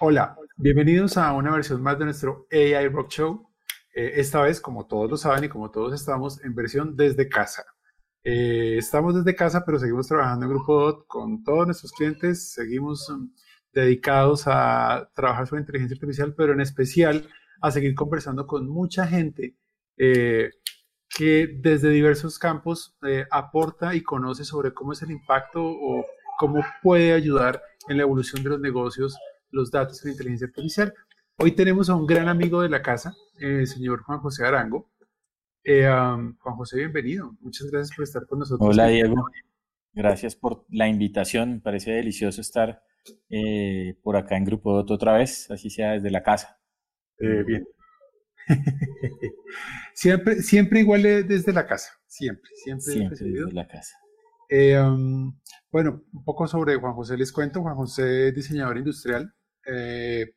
Hola, bienvenidos a una versión más de nuestro AI Rock Show. Eh, esta vez, como todos lo saben y como todos estamos, en versión desde casa. Eh, estamos desde casa, pero seguimos trabajando en Grupo DOT con todos nuestros clientes. Seguimos um, dedicados a trabajar sobre inteligencia artificial, pero en especial a seguir conversando con mucha gente eh, que desde diversos campos aporta y conoce sobre cómo es el impacto o cómo puede ayudar en la evolución de los negocios los datos en inteligencia artificial. Hoy tenemos a un gran amigo de la casa, el señor Juan José Arango. Eh, Juan José, bienvenido. Muchas gracias por estar con nosotros. Hola, Diego. Gracias por la invitación. Me parece delicioso estar eh, por acá en Grupo Doto otra vez, así sea desde la casa. Eh, bien. siempre, siempre igual desde la casa. Siempre, siempre, siempre desde la casa. bueno, un poco sobre Juan José les cuento. Juan José es diseñador industrial, eh,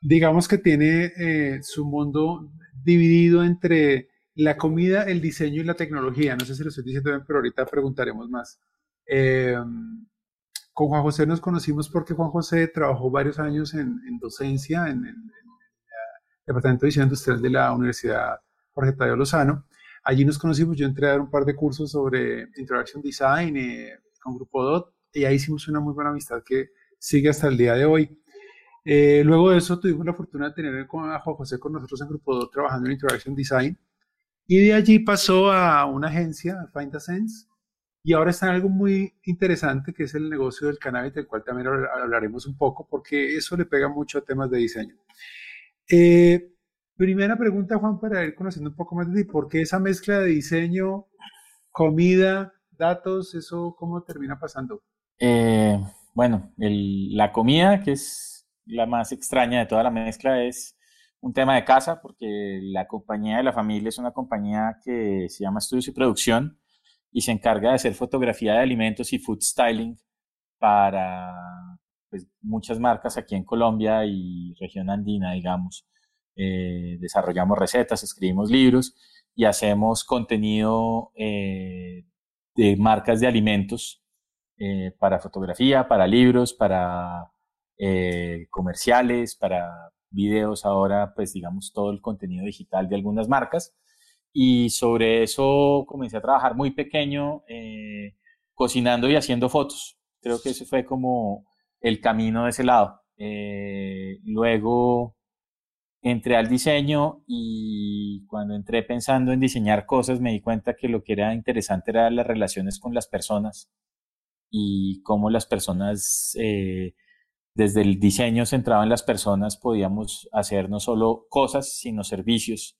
digamos que tiene eh, su mundo dividido entre la comida, el diseño y la tecnología. No sé si lo estoy diciendo bien, pero ahorita preguntaremos más. Eh, con Juan José nos conocimos porque Juan José trabajó varios años en, docencia en, el Departamento de Diseño Industrial de la Universidad Jorge Tadeo Lozano. Allí nos conocimos, yo entré a dar un par de cursos sobre Interaction Design con Grupo DOT y ahí hicimos una muy buena amistad que sigue hasta el día de hoy. Eh, luego de eso tuvimos la fortuna de tener a Juan José con nosotros en Grupo 2 trabajando en Interaction Design. Y de allí pasó a una agencia, Find a Sense, y ahora está en algo muy interesante que es el negocio del cannabis, del cual también hablaremos un poco, porque eso le pega mucho a temas de diseño. Eh, primera pregunta, Juan, para ir conociendo un poco más de ti, ¿por qué esa mezcla de diseño, comida, datos, eso cómo termina pasando? Eh, bueno, la comida, que es la más extraña de toda la mezcla es un tema de casa, porque la compañía de la familia es una compañía que se llama Estudios y Producción y se encarga de hacer fotografía de alimentos y food styling para pues, muchas marcas aquí en Colombia y región andina, digamos. Eh, desarrollamos recetas, escribimos libros y hacemos contenido eh, de marcas de alimentos eh, para fotografía, para libros, para eh, comerciales, para videos ahora, pues digamos todo el contenido digital de algunas marcas. Y sobre eso comencé a trabajar muy pequeño, eh, cocinando y haciendo fotos. Creo que ese fue como el camino de ese lado. Eh, luego entré al diseño y cuando entré pensando en diseñar cosas me di cuenta que lo que era interesante era las relaciones con las personas y cómo las personas desde el diseño centrado en las personas podíamos hacer no solo cosas, sino servicios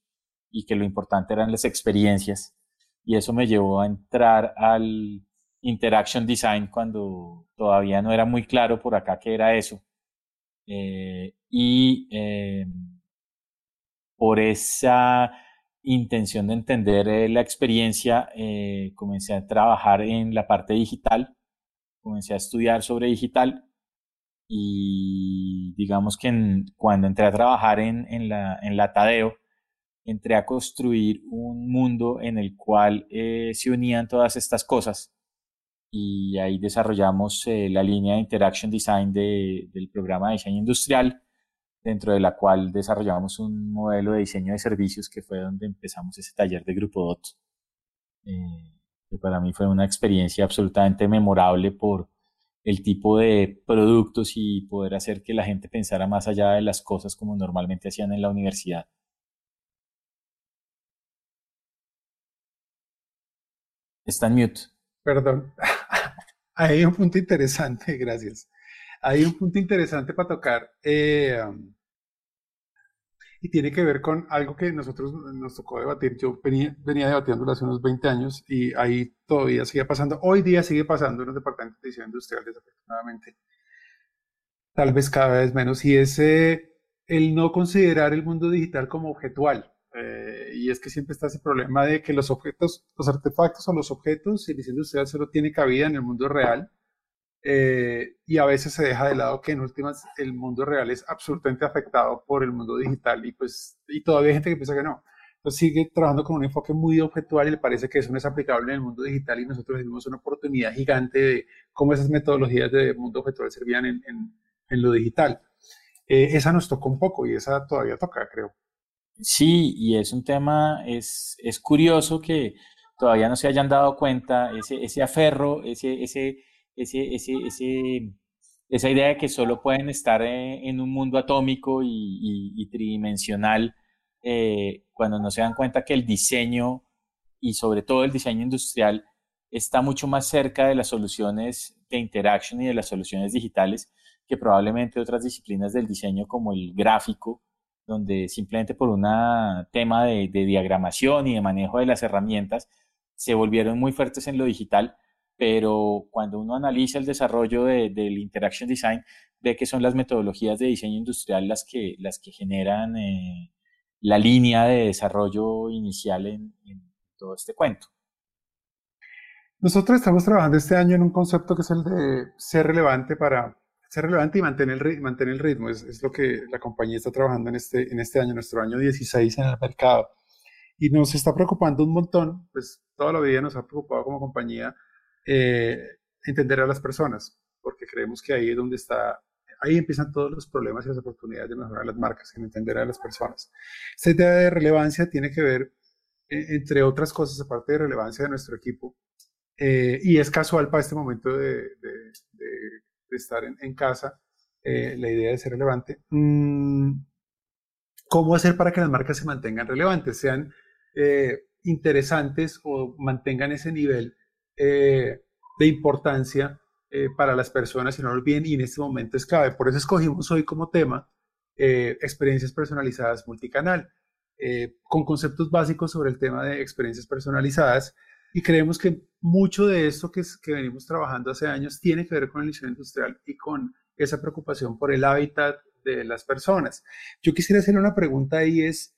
y que lo importante eran las experiencias. Y eso me llevó a entrar al Interaction Design cuando todavía no era muy claro por acá qué era eso. Eh, y eh, por esa intención de entender eh, la experiencia, comencé a trabajar en la parte digital, comencé a estudiar sobre digital y digamos que cuando entré a trabajar en, en, la, en la Tadeo, entré a construir un mundo en el cual eh, se unían todas estas cosas y ahí desarrollamos eh, la línea de Interaction Design de, del programa de diseño industrial, dentro de la cual desarrollamos un modelo de diseño de servicios que fue donde empezamos ese taller de Grupo DOT. Eh, que para mí fue una experiencia absolutamente memorable por, el tipo de productos y poder hacer que la gente pensara más allá de las cosas como normalmente hacían en la universidad. Está en mute. Perdón. Hay un punto interesante, gracias. Hay un punto interesante para tocar. Eh, y tiene que ver con algo que nosotros nos tocó debatir. Yo venía, venía debatiéndolo hace unos 20 años y ahí todavía sigue pasando. Hoy día sigue pasando en los departamentos de edición industrial, desafortunadamente. Tal vez cada vez menos. Y es el no considerar el mundo digital como objetual. Eh, y es que siempre está ese problema de que los objetos, los artefactos o los objetos, el diseño industrial solo tiene cabida en el mundo real eh, y a veces se deja de lado que en últimas el mundo real es absolutamente afectado por el mundo digital y pues y todavía hay gente que piensa que no. Entonces sigue trabajando con un enfoque muy objetual y le parece que eso no es aplicable en el mundo digital y nosotros tenemos una oportunidad gigante de cómo esas metodologías de mundo objetual servían en, en, en lo digital. Eh, esa nos tocó un poco y esa todavía toca, creo. Sí, y es un tema, es, es curioso que todavía no se hayan dado cuenta, ese, ese aferro, ese, ese, ese, ese, esa idea de que solo pueden estar eh, en un mundo atómico y, tridimensional, eh, cuando no se dan cuenta que el diseño y sobre todo el diseño industrial está mucho más cerca de las soluciones de interaction y de las soluciones digitales que probablemente otras disciplinas del diseño como el gráfico, donde simplemente por un tema de, diagramación y de manejo de las herramientas se volvieron muy fuertes en lo digital, pero cuando uno analiza el desarrollo del Interaction Design, ve que son las metodologías de diseño industrial las que, las que generan eh, la línea de desarrollo inicial en, todo este cuento. Nosotros estamos trabajando este año en un concepto que es el de ser relevante para ser relevante y mantener el, mantener el ritmo. Es, es, lo que la compañía está trabajando en este, en este año, nuestro año 16 en el mercado. Y nos está preocupando un montón, pues toda la vida nos ha preocupado como compañía eh, entender a las personas, porque creemos que ahí es donde está, ahí empiezan todos los problemas y las oportunidades de mejorar las marcas, en entender a las personas. Esta idea de relevancia tiene que ver, eh, entre otras cosas, aparte de relevancia de nuestro equipo, eh, y es casual para este momento de, de de estar en, casa, eh, la idea de ser relevante. Mm, ¿Cómo hacer para que las marcas se mantengan relevantes, sean eh, interesantes o mantengan ese nivel eh, de importancia para las personas y no lo olviden? Y en este momento es clave. Por eso escogimos hoy como tema experiencias personalizadas multicanal, con conceptos básicos sobre el tema de experiencias personalizadas y creemos que mucho de esto que, que venimos trabajando hace años tiene que ver con el diseño industrial y con esa preocupación por el hábitat de las personas. Yo quisiera hacerle una pregunta y es,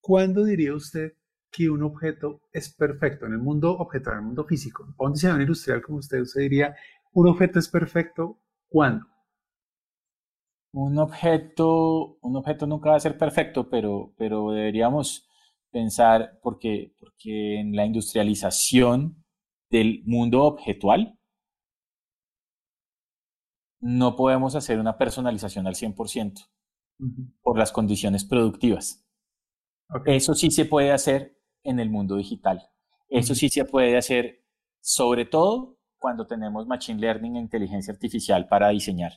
¿cuándo diría usted que un objeto es perfecto en el mundo objeto, en el mundo físico? Un diseñador industrial como usted, usted diría, ¿un objeto es perfecto cuándo? Un objeto, un objeto nunca va a ser perfecto, pero, pero deberíamos pensar, porque, porque en la industrialización del mundo objetual no podemos hacer una personalización al 100% por las condiciones productivas. Eso sí se puede hacer en el mundo digital. Eso sí se puede hacer sobre todo cuando tenemos Machine Learning e inteligencia artificial para diseñar.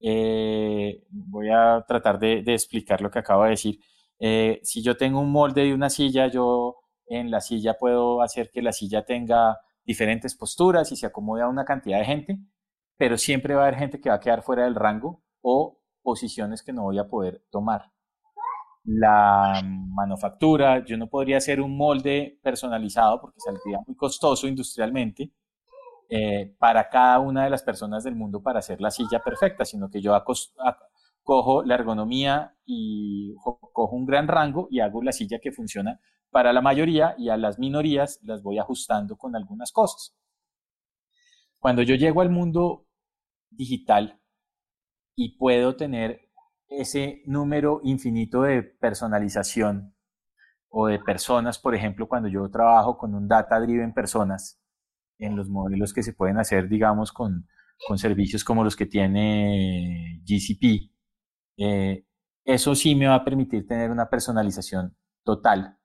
Eh, voy a tratar de, de, explicar lo que acabo de decir. Eh, si yo tengo un molde de una silla, yo en la silla puedo hacer que la silla tenga diferentes posturas y se acomode a una cantidad de gente, pero siempre va a haber gente que va a quedar fuera del rango o posiciones que no voy a poder tomar. La manufactura, yo no podría hacer un molde personalizado porque saldría muy costoso industrialmente eh, para cada una de las personas del mundo para hacer la silla perfecta, sino que yo cojo la ergonomía y cojo un gran rango y hago la silla que funciona para la mayoría y a las minorías las voy ajustando con algunas cosas. Cuando yo llego al mundo digital y puedo tener ese número infinito de personalización o de personas, por ejemplo, cuando yo trabajo con un data driven personas en los modelos que se pueden hacer, digamos, con, servicios como los que tiene GCP, eh, eso sí me va a permitir tener una personalización total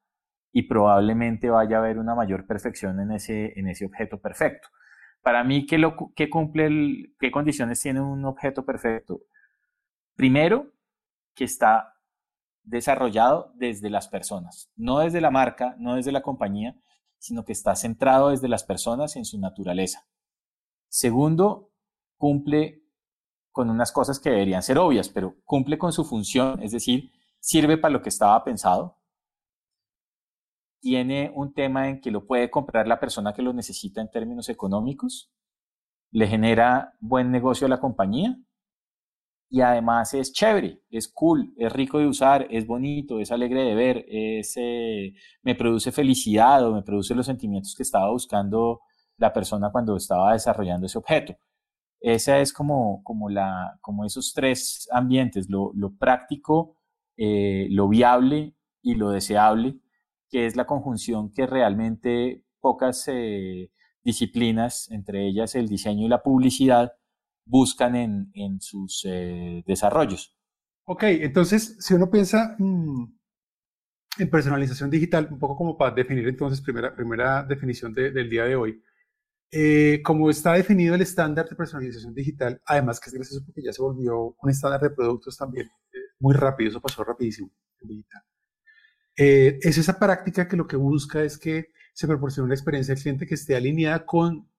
y probablemente vaya a haber una mayor perfección en ese, en ese objeto perfecto. Para mí, ¿qué, lo, qué cumple qué condiciones tiene un objeto perfecto? Primero, que está desarrollado desde las personas, no desde la marca, no desde la compañía, sino que está centrado desde las personas en su naturaleza. Segundo, cumple con unas cosas que deberían ser obvias, pero cumple con su función, es decir, sirve para lo que estaba pensado. Tiene un tema en que lo puede comprar la persona que lo necesita en términos económicos, le genera buen negocio a la compañía y además es chévere, es cool, es rico de usar, es bonito, es alegre de ver, es, eh, me produce felicidad o me produce los sentimientos que estaba buscando la persona cuando estaba desarrollando ese objeto. Esa es como, como, la, como esos tres ambientes, lo, práctico, eh, lo viable y lo deseable, que es la conjunción que realmente pocas eh, disciplinas, entre ellas el diseño y la publicidad, buscan en, sus eh, desarrollos. Ok, entonces, si uno piensa mm, en personalización digital, un poco como para definir entonces, primera, primera definición del día de hoy, eh, como está definido el estándar de personalización digital, además que es gracioso porque ya se volvió un estándar de productos también, eh, muy rápido, eso pasó rapidísimo en digital. Eh, es esa práctica que lo que busca es que se proporcione una experiencia del cliente que esté alineada con,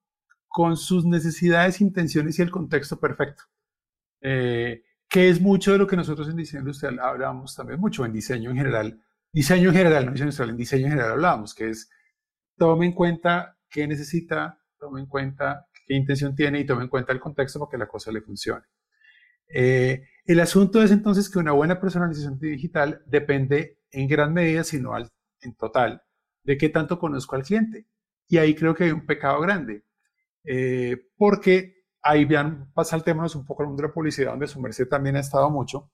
con sus necesidades, intenciones y el contexto perfecto. que es mucho de lo que nosotros en diseño industrial hablamos también mucho, en diseño en general, diseño en general, no diseño industrial, en diseño en general hablábamos, que es tome en cuenta qué necesita tome en cuenta qué intención tiene y tome en cuenta el contexto para que la cosa le funcione. Eh, el asunto es entonces que una buena personalización digital depende en gran medida, si no en total, de qué tanto conozco al cliente. Y ahí creo que hay un pecado grande, eh, porque ahí vean, saltémonos un poco al mundo de la publicidad, donde su merced también ha estado mucho.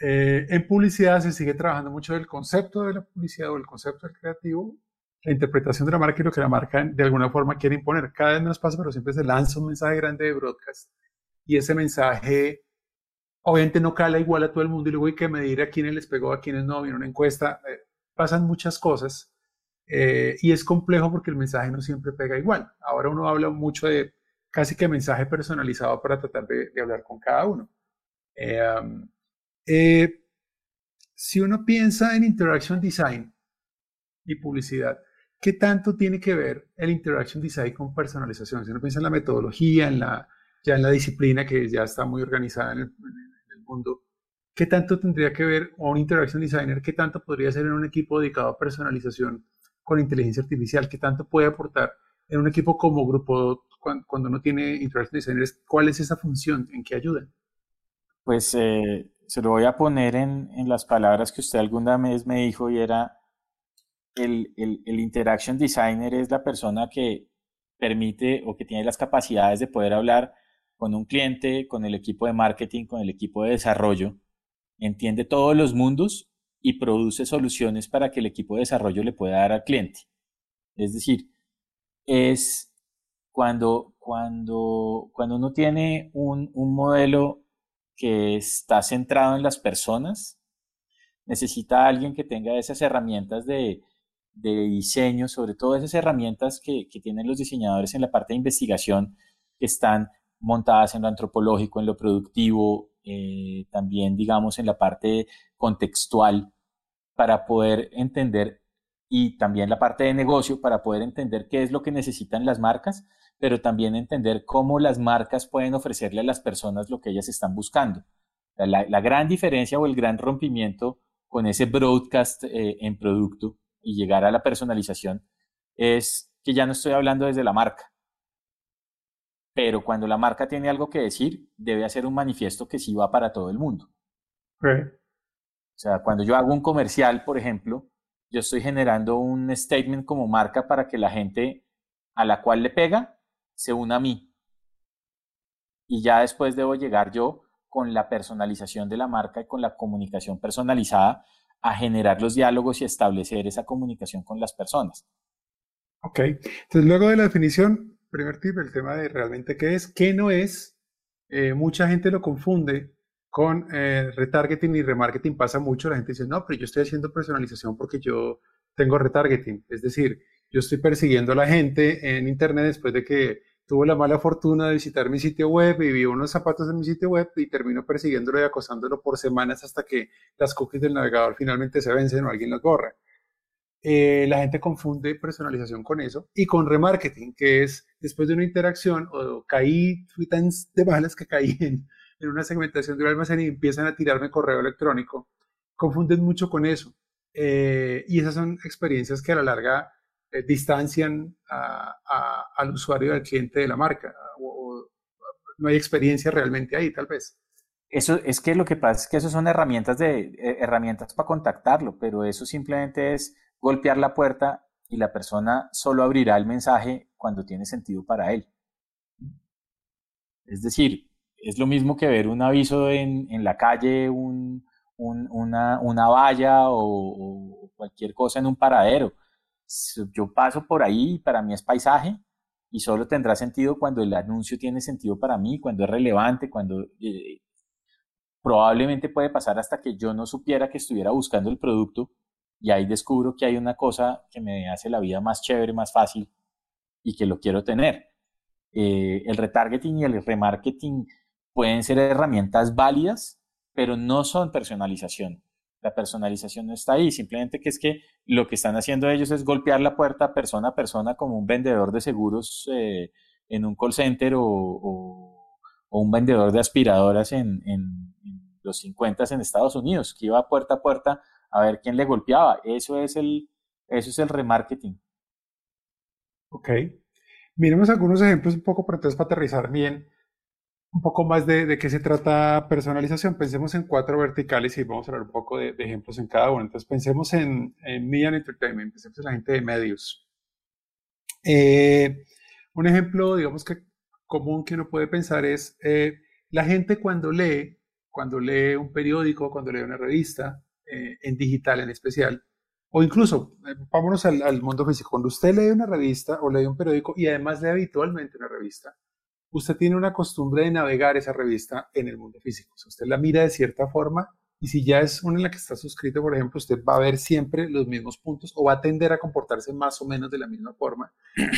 Eh, en publicidad se sigue trabajando mucho del concepto de la publicidad o el concepto del creativo la interpretación de la marca y lo que la marca de alguna forma quiere imponer. Cada vez menos pasa, pero siempre se lanza un mensaje grande de broadcast y ese mensaje obviamente no cala igual a todo el mundo y luego hay que medir a quiénes les pegó, a quiénes no, viene una encuesta, eh, pasan muchas cosas eh, y es complejo porque el mensaje no siempre pega igual. Ahora uno habla mucho de casi que mensaje personalizado para tratar de, hablar con cada uno. Eh, um, si uno piensa en interaction design y publicidad, ¿qué tanto tiene que ver el interaction design con personalización? Si uno piensa en la metodología, en la, ya en la disciplina que ya está muy organizada en el, mundo, ¿qué tanto tendría que ver un interaction designer? ¿Qué tanto podría ser en un equipo dedicado a personalización con inteligencia artificial? ¿Qué tanto puede aportar en un equipo como grupo cuando, uno tiene interaction designers? ¿Cuál es esa función? ¿En qué ayudan? Pues eh, se lo voy a poner en, las palabras que usted alguna vez me dijo y era el, el, interaction designer es la persona que permite o que tiene las capacidades de poder hablar con un cliente, con el equipo de marketing, con el equipo de desarrollo, entiende todos los mundos y produce soluciones para que el equipo de desarrollo le pueda dar al cliente. Es decir, es cuando, cuando, cuando uno tiene un, un modelo que está centrado en las personas, necesita alguien que tenga esas herramientas de, de diseño, sobre todo esas herramientas que, tienen los diseñadores en la parte de investigación, que están montadas en lo antropológico, en lo productivo, eh, también, digamos, en la parte contextual, para poder entender, y también la parte de negocio, para poder entender qué es lo que necesitan las marcas, pero también entender cómo las marcas pueden ofrecerle a las personas lo que ellas están buscando. La, gran diferencia o el gran rompimiento con ese broadcast eh, en producto y llegar a la personalización es que ya no estoy hablando desde la marca. Pero cuando la marca tiene algo que decir, debe hacer un manifiesto que sí va para todo el mundo. O sea, cuando yo hago un comercial, por ejemplo, yo estoy generando un statement como marca para que la gente a la cual le pega se una a mí. Y ya después debo llegar yo con la personalización de la marca y con la comunicación personalizada a generar los diálogos y establecer esa comunicación con las personas. Ok, entonces luego de la definición, primer tip, el tema de realmente qué es, qué no es, eh, mucha gente lo confunde con eh, retargeting y remarketing, pasa mucho, la gente dice, no, pero yo estoy haciendo personalización porque yo tengo retargeting, es decir, yo estoy persiguiendo a la gente en Internet después de que tuvo la mala fortuna de visitar mi sitio web y vio unos zapatos en mi sitio web y termino persiguiéndolo y acosándolo por semanas hasta que las cookies del navegador finalmente se vencen o alguien las borra. Eh, la gente confunde personalización con eso y con remarketing, que es después de una interacción o caí, fui tan de malas que caí en, una segmentación de un almacén y empiezan a tirarme correo electrónico. Confunden mucho con eso. Eh, y esas son experiencias que a la larga eh, distancian al usuario, al cliente de la marca, o, no hay experiencia realmente ahí, tal vez. Eso es que lo que pasa es que eso son herramientas de eh, herramientas para contactarlo, pero eso simplemente es golpear la puerta y la persona solo abrirá el mensaje cuando tiene sentido para él. Es decir, es lo mismo que ver un aviso en, la calle, un, una, una, valla o, cualquier cosa en un paradero yo paso por ahí y para mí es paisaje, y solo tendrá sentido cuando el anuncio tiene sentido para mí, cuando es relevante, cuando eh, probablemente puede pasar hasta que yo no supiera que estuviera buscando el producto y ahí descubro que hay una cosa que me hace la vida más chévere, más fácil y que lo quiero tener. Eh, el retargeting y el remarketing pueden ser herramientas válidas, pero no son personalización. La personalización no está ahí, simplemente que es que lo que están haciendo ellos es golpear la puerta persona a persona como un vendedor de seguros eh, en un call center o, un vendedor de aspiradoras en, los 50 en Estados Unidos, que iba puerta a puerta a ver quién le golpeaba. Eso es el, eso es el remarketing. Ok. Miremos algunos ejemplos un poco para entonces para aterrizar bien un poco más de, qué se trata personalización. Pensemos en cuatro verticales y vamos a hablar un poco de, ejemplos en cada uno. Entonces, pensemos en, en, Media Entertainment, pensemos en la gente de medios. Eh, un ejemplo, digamos que común que uno puede pensar es eh, la gente cuando lee, cuando lee un periódico, cuando lee una revista, eh, en digital en especial, o incluso, vámonos al, mundo físico, cuando usted lee una revista o lee un periódico y además lee habitualmente una revista, usted tiene una costumbre de navegar esa revista en el mundo físico. O usted la mira de cierta forma y si ya es una en la que está suscrito, por ejemplo, usted va a ver siempre los mismos puntos o va a tender a comportarse más o menos de la misma forma.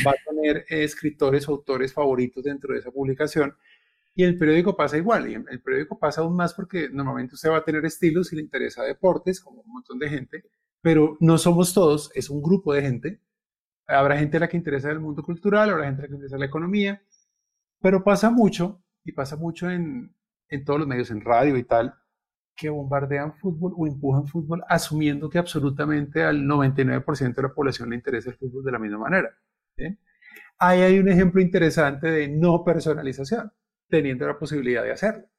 Va a tener escritores o autores favoritos dentro de esa publicación. Y el periódico pasa igual, y el periódico pasa aún más porque normalmente usted va a tener estilos si le interesa deportes, como un montón de gente, pero no somos todos, es un grupo de gente. Habrá gente a la que interesa el mundo cultural, habrá gente a la que interesa la economía, pero pasa mucho, y pasa mucho en, en todos los medios, en radio y tal, que bombardean fútbol o empujan fútbol asumiendo que absolutamente al 99% de la población le interesa el fútbol de la misma manera. Ahí hay un ejemplo interesante de no personalización, teniendo la posibilidad de hacerlo.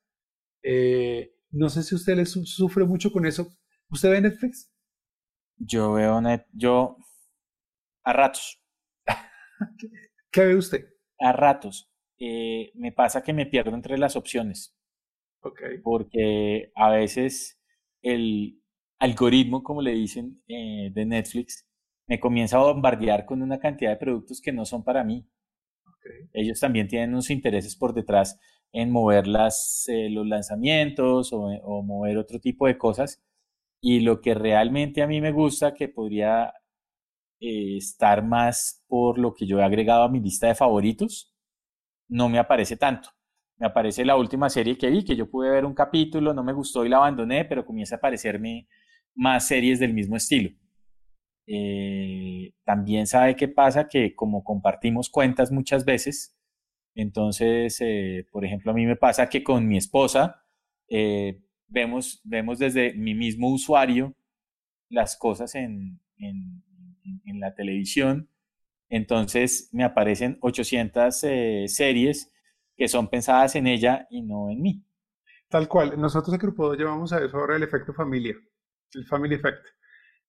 Eh, no sé si usted le sufre mucho con eso. ¿Usted ve Netflix? Yo veo Net, yo a ratos. ¿Qué ve usted? A ratos. Eh, me pasa que me pierdo entre las opciones. Okay. Porque a veces el algoritmo, como le dicen, eh, de Netflix, me comienza a bombardear con una cantidad de productos que no son para mí. Ellos también tienen unos intereses por detrás en mover las, eh, los lanzamientos o, mover otro tipo de cosas. Y lo que realmente a mí me gusta, que podría estar más por lo que yo he agregado a mi lista de favoritos, no me aparece tanto. Me aparece la última serie que vi, que yo pude ver un capítulo, no me gustó y la abandoné, pero comienza a aparecerme más series del mismo estilo. Eh, también sabe qué pasa, que como compartimos cuentas muchas veces, entonces, eh, por ejemplo, a mí me pasa que con mi esposa eh, vemos, vemos desde mi mismo usuario las cosas en, en, la televisión entonces me aparecen 800 eh, series que son pensadas en ella y no en mí. Tal cual. Nosotros en Grupo llevamos a eso ahora el efecto familia, el family effect.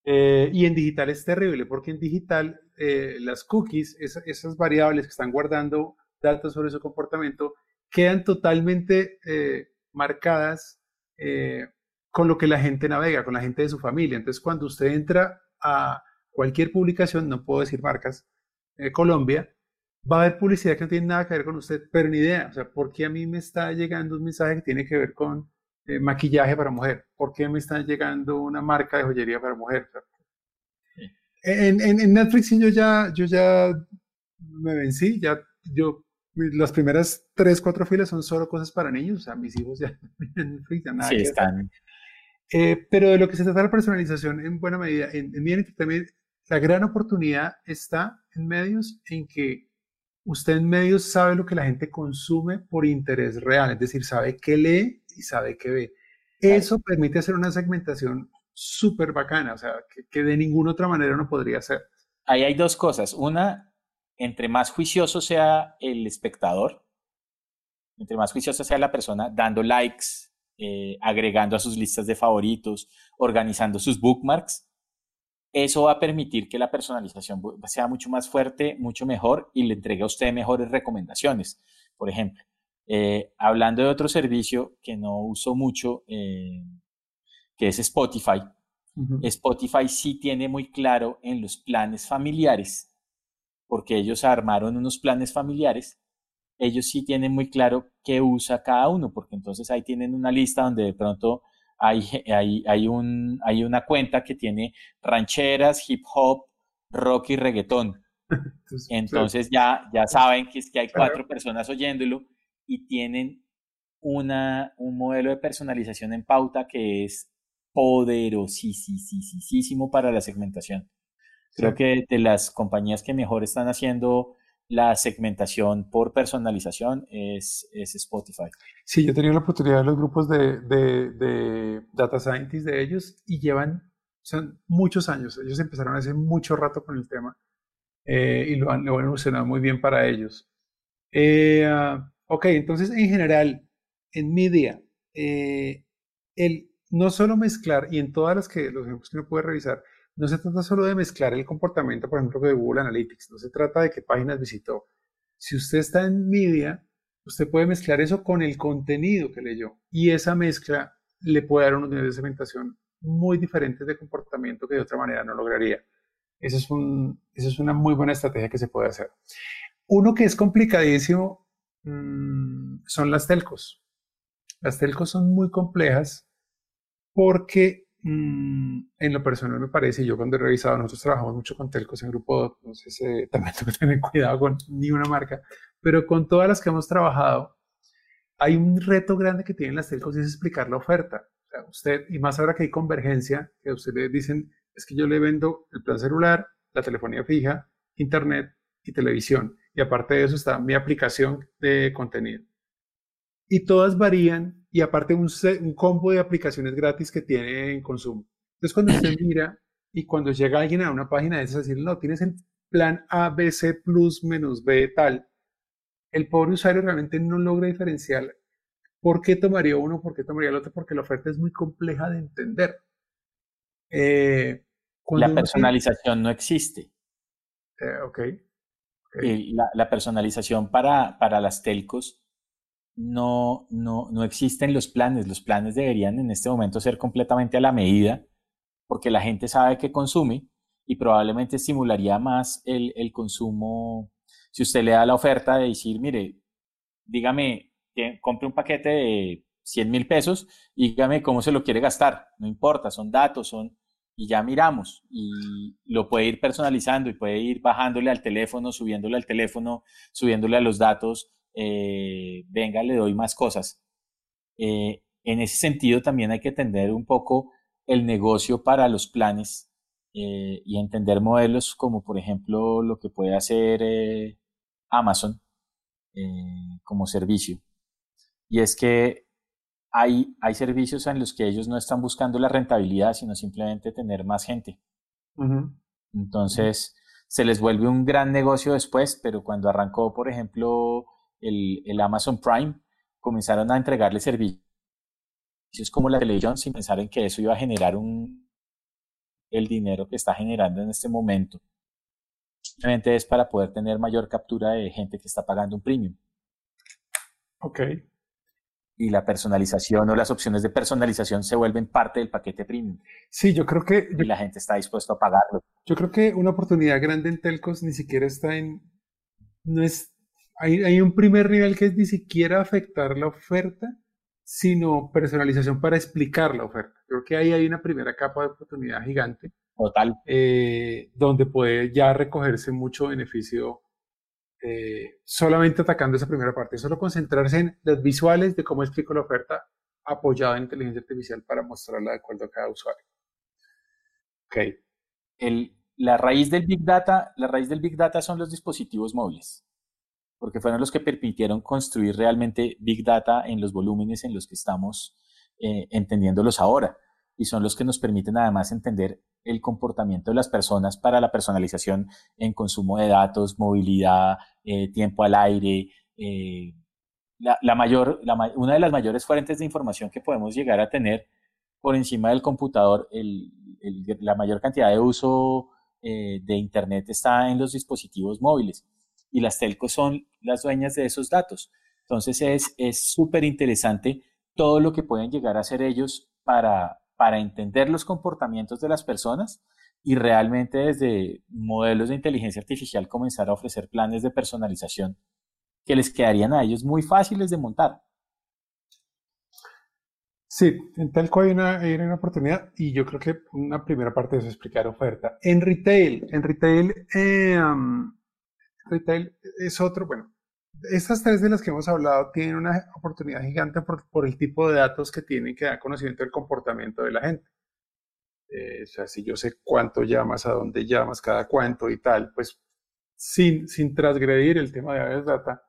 Eh, y en digital es terrible porque en digital eh, las cookies, esas variables que están guardando datos sobre su comportamiento, quedan totalmente marcadas con lo que la gente navega, con la gente de su familia. Entonces, cuando usted entra a cualquier publicación, no puedo decir marcas, eh, Colombia, va a haber publicidad que no tiene nada que ver con usted, pero ni idea. O sea, ¿por qué a mí me está llegando un mensaje que tiene que ver con eh, maquillaje para mujer? ¿Por qué me está llegando una marca de joyería para mujer? en, en, Netflix yo ya, yo ya me vencí, ya yo, las primeras tres, cuatro filas son solo cosas para niños, o sea, mis hijos ya en Netflix ya nada. Sí, están. Eh, pero de lo que se trata la personalización en buena medida, en, en mi también la gran oportunidad está en medios en que usted en medios sabe lo que la gente consume por interés real, es decir, sabe qué lee y sabe qué ve. Eso permite hacer una segmentación súper bacana, o sea, que, de ninguna otra manera no podría hacer. Ahí hay dos cosas. Una, entre más juicioso sea el espectador, entre más juiciosa sea la persona dando likes, eh, agregando a sus listas de favoritos, organizando sus bookmarks, eso va a permitir que la personalización sea mucho más fuerte, mucho mejor y le entregue a usted mejores recomendaciones. Por ejemplo, eh, hablando de otro servicio que no uso mucho, eh, que es Spotify. Spotify sí tiene muy claro en los planes familiares. porque ellos armaron unos planes familiares, ellos sí tienen muy claro qué usa cada uno, porque entonces ahí tienen una lista donde de pronto hay, hay, hay, un, hay una cuenta que tiene rancheras, hip hop, rock y reggaetón. Entonces ya, ya saben que, es que hay cuatro personas oyéndolo y tienen una, un modelo de personalización en pauta que es poderosísimo para la segmentación. Creo que de las compañías que mejor están haciendo la segmentación por personalización es, es Spotify. Sí, yo he tenido la oportunidad de los grupos de, de, de data scientists de ellos y llevan son muchos años. Ellos empezaron hace mucho rato con el tema eh, y lo han, lo evolucionado muy bien para ellos. Eh, ah, ok, entonces en general, en media, eh, el no solo mezclar, y en todas las que los ejemplos que uno puede revisar, no se trata solo de mezclar el comportamiento, por ejemplo, de Google Analytics, no se trata de qué páginas visitó. Si usted está en media, usted puede mezclar eso con el contenido que leyó y esa mezcla le puede dar unos niveles de segmentación muy diferentes de comportamiento que de otra manera no lograría. Esa es, un, es una muy buena estrategia que se puede hacer. Uno que es complicadísimo mm, son las telcos. Las telcos son muy complejas porque mm, en lo personal me parece, yo cuando he revisado, nosotros trabajamos mucho con telcos en grupo, entonces eh, también tengo que tener cuidado con ni una marca, pero con todas las que hemos trabajado, hay un reto grande que tienen las telcos y es explicar la oferta. Usted, y más ahora que hay convergencia, que a usted le dicen, es que yo le vendo el plan celular, la telefonía fija, internet y televisión. Y aparte de eso está mi aplicación de contenido. Y todas varían y aparte un, un combo de aplicaciones gratis que tiene en consumo. Entonces cuando usted mira y cuando llega alguien a una página de esas, decir, no, tienes el plan ABC plus menos B tal, el pobre usuario realmente no logra diferenciar por qué tomaría uno, por qué tomaría el otro, porque la oferta es muy compleja de entender. Eh, la personalización no existe. Eh, ok. La, personalización para, para las telcos no, no, no existen los planes. Los planes deberían en este momento ser completamente a la medida, porque la gente sabe que consume y probablemente estimularía más el, el consumo si usted le da la oferta de decir, mire, dígame, compre un paquete de 100 mil pesos dígame cómo se lo quiere gastar. No importa, son datos, son y ya miramos y lo puede ir personalizando y puede ir bajándole al teléfono, subiéndole al teléfono, subiéndole a los datos, eh, venga, le doy más cosas. Eh, en ese sentido también hay que entender un poco el negocio para los planes eh, y entender modelos como por ejemplo lo que puede hacer Amazon como servicio. Y es que hay, hay servicios en los que ellos no están buscando la rentabilidad, sino simplemente tener más gente. Entonces, se les vuelve un gran negocio después, pero cuando arrancó, por ejemplo, el, el Amazon Prime, comenzaron a entregarle servicios como la televisión sin pensar en que eso iba a generar un, el dinero que está generando en este momento. Simplemente es para poder tener mayor captura de gente que está pagando un premium. Ok y la personalización o las opciones de personalización se vuelven parte del paquete premium. Sí, yo creo que... y la gente está dispuesta a pagarlo. Yo creo que una oportunidad grande en telcos ni siquiera está en... No es... Hay, hay un primer nivel que es ni siquiera afectar la oferta, sino personalización para explicar la oferta. Creo que ahí hay una primera capa de oportunidad gigante. Total. Eh, donde puede ya recogerse mucho beneficio eh, solamente atacando esa primera parte, solo concentrarse en las visuales de cómo explico la oferta apoyada en inteligencia artificial para mostrarla de acuerdo a cada usuario. Ok. La raíz del Big Data, la raíz del Big Data son los dispositivos móviles, porque fueron los que permitieron construir realmente Big Data en los volúmenes en los que estamos eh, entendiéndolos ahora y son los que nos permiten además entender el comportamiento de las personas para la personalización en consumo de datos, movilidad, eh, tiempo al aire. Eh, la, mayor, una de las mayores fuentes de información que podemos llegar a tener por encima del computador, la mayor cantidad de uso eh, de Internet está en los dispositivos móviles y las telcos son las dueñas de esos datos. Entonces es súper interesante todo lo que pueden llegar a hacer ellos para, para entender los comportamientos de las personas y realmente desde modelos de inteligencia artificial comenzar a ofrecer planes de personalización que les quedarían a ellos muy fáciles de montar. Sí, en Telco hay una, hay una oportunidad y yo creo que una primera parte es explicar oferta. En retail, en retail, eh, retail es otro, bueno, estas tres de las que hemos hablado tienen una oportunidad gigante por, el tipo de datos que tienen que dar conocimiento del comportamiento de la gente. Eh, o sea, si yo sé cuánto llamas, a dónde llamas, cada cuánto y tal, pues sin, sin transgredir el tema de Aves Data,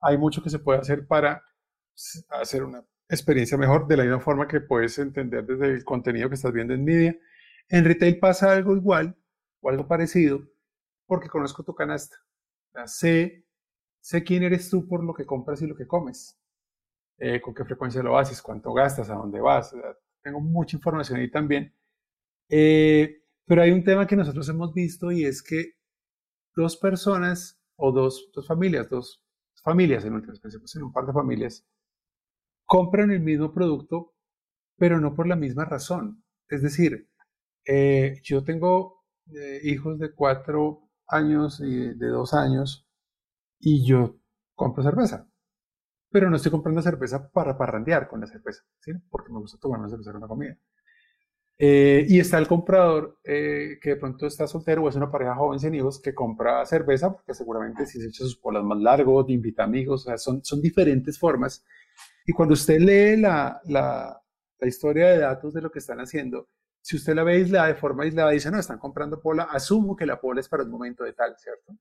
hay mucho que se puede hacer para hacer una experiencia mejor de la misma forma que puedes entender desde el contenido que estás viendo en media. En retail pasa algo igual o algo parecido porque conozco tu canasta. sé, sé quién eres tú por lo que compras y lo que comes. Eh, con qué frecuencia lo haces, cuánto gastas, a dónde vas. tengo mucha información ahí también. Eh, pero hay un tema que nosotros hemos visto y es que dos personas o dos, dos familias, dos familias en últimas, pensemos en un par de familias, compran el mismo producto, pero no por la misma razón. Es decir, eh, yo tengo eh, hijos de cuatro años y de dos años y yo compro cerveza, pero no estoy comprando cerveza para parrandear con la cerveza, ¿sí? porque me gusta tomar una cerveza con la comida. Eh, y está el comprador que de pronto está soltero o es una pareja joven sin hijos que compra cerveza porque seguramente si se echa sus polas más largos, invita amigos, o sea, son, son diferentes formas y cuando usted lee la, la, la, historia de datos de lo que están haciendo, si usted la ve aislada, de forma aislada, dice, no, están comprando pola, asumo que la pola es para un momento de tal, ¿cierto?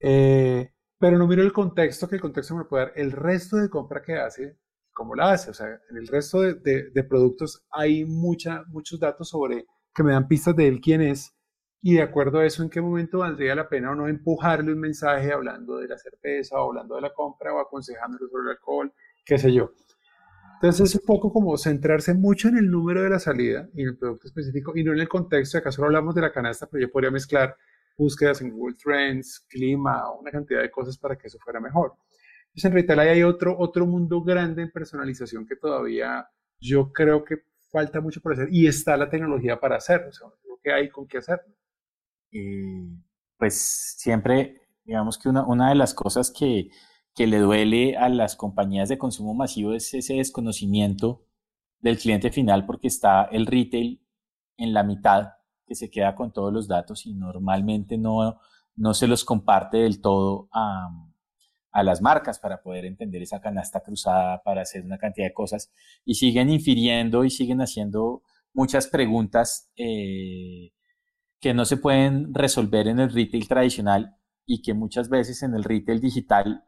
Eh, pero no miro el contexto, que el contexto me puede dar el resto de compra que hace, cómo la hace. O sea, en el resto de, de, de productos hay mucha, muchos datos sobre que me dan pistas de él quién es y de acuerdo a eso, en qué momento valdría la pena o no empujarle un mensaje hablando de la cerveza o hablando de la compra o aconsejándole sobre el alcohol qué sé yo. Entonces es un poco como centrarse mucho en el número de la salida y en el producto específico y no en el contexto. Acá solo hablamos de la canasta, pero yo podría mezclar búsquedas en Google Trends, clima, una cantidad de cosas para que eso fuera mejor. Entonces en retail hay otro, otro mundo grande en personalización que todavía yo creo que falta mucho por hacer y está la tecnología para hacerlo. O sea, creo que hay con qué hacerlo. Y pues siempre, digamos que una, una de las cosas que, que le duele a las compañías de consumo masivo es ese desconocimiento del cliente final porque está el retail en la mitad que se queda con todos los datos y normalmente no, no se los comparte del todo a, a las marcas para poder entender esa canasta cruzada, para hacer una cantidad de cosas y siguen infiriendo y siguen haciendo muchas preguntas eh, que no se pueden resolver en el retail tradicional y que muchas veces en el retail digital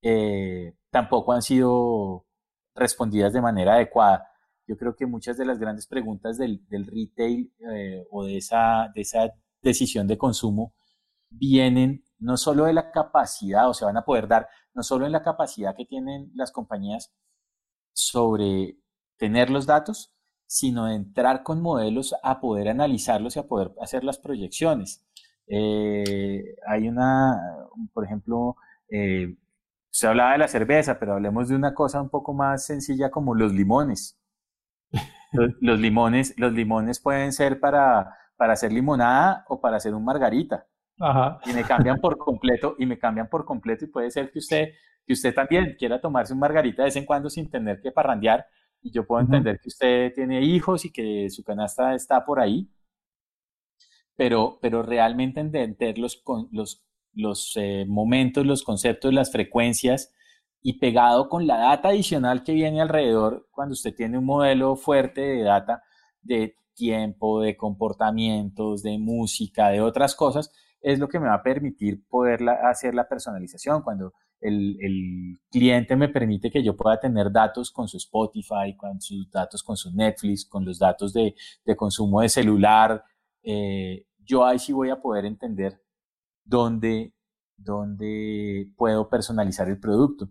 eh, tampoco han sido respondidas de manera adecuada. Yo creo que muchas de las grandes preguntas del, retail eh, o de esa, de esa decisión de consumo vienen no solo de la capacidad, o se van a poder dar, no solo en la capacidad que tienen las compañías sobre tener los datos, sino de entrar con modelos a poder analizarlos y a poder hacer las proyecciones. Eh, hay una, por ejemplo, se hablaba de la cerveza, pero hablemos de una cosa un poco más sencilla como los limones. Los, limones, los limones pueden ser para, para hacer limonada o para hacer un margarita. Y me cambian por completo, y me cambian por completo, y puede ser que usted, que usted también quiera tomarse un margarita de vez en cuando sin tener que parrandear, y yo puedo entender que usted tiene hijos y que su canasta está por ahí, pero, pero realmente entender los, los los eh, momentos, los conceptos, las frecuencias y pegado con la data adicional que viene alrededor cuando usted tiene un modelo fuerte de data de tiempo, de comportamientos, de música, de otras cosas, es lo que me va a permitir poder hacer la personalización. Cuando el, cliente me permite que yo pueda tener datos con su Spotify, con sus datos con su Netflix, con los datos de, consumo de celular, eh, yo ahí sí voy a poder entender donde, donde puedo personalizar el producto.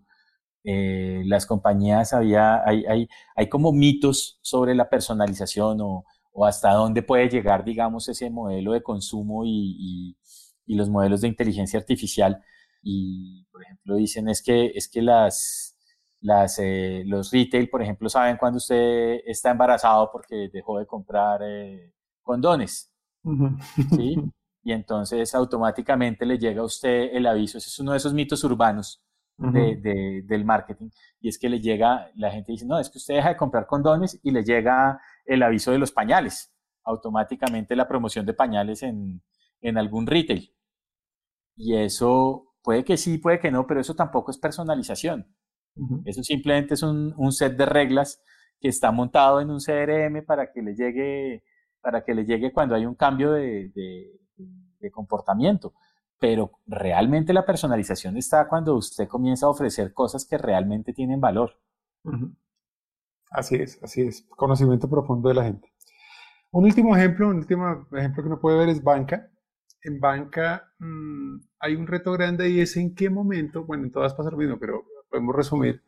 Eh, las compañías había, hay, hay, hay, como mitos sobre la personalización o, o, hasta dónde puede llegar, digamos, ese modelo de consumo y, y, los modelos de inteligencia artificial. Y, por ejemplo, dicen es que, es que las, las, eh, los retail, por ejemplo, saben cuando usted está embarazado porque dejó de comprar eh, condones. ¿sí? Y entonces automáticamente le llega a usted el aviso. Ese es uno de esos mitos urbanos de, del marketing. Y es que le llega, la gente dice, no, es que usted deja de comprar condones y le llega el aviso de los pañales. Automáticamente la promoción de pañales en, en algún retail. Y eso puede que sí, puede que no, pero eso tampoco es personalización. Eso simplemente es un, un, set de reglas que está montado en un CRM para que le llegue, para que le llegue cuando hay un cambio de, de, comportamiento. Pero realmente la personalización está cuando usted comienza a ofrecer cosas que realmente tienen valor. Así es, así es. Conocimiento profundo de la gente. Un último ejemplo, un último ejemplo que uno puede ver es banca en banca mm, hay un reto grande y es en qué momento, bueno, en todas pasa lo mismo, pero podemos resumir,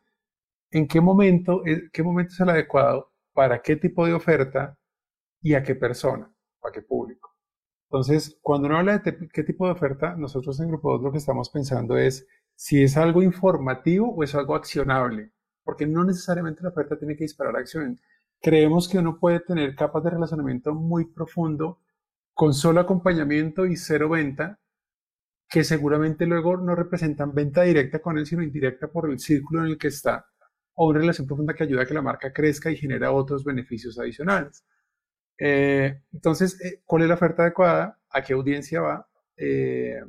en qué momento, eh, qué momento es el adecuado para qué tipo de oferta y a qué persona, a qué público. Entonces, cuando uno habla de qué tipo de oferta, nosotros en Grupo 2 lo que estamos pensando es si es algo informativo o es algo accionable, porque no necesariamente la oferta tiene que disparar acción. Creemos que uno puede tener capas de relacionamiento muy profundo con solo acompañamiento y cero venta, que seguramente luego no representan venta directa con él, sino indirecta por el círculo en el que está, o una relación profunda que ayuda a que la marca crezca y genera otros beneficios adicionales. Eh, entonces, eh, ¿cuál es la oferta adecuada? ¿A qué audiencia va? Eh,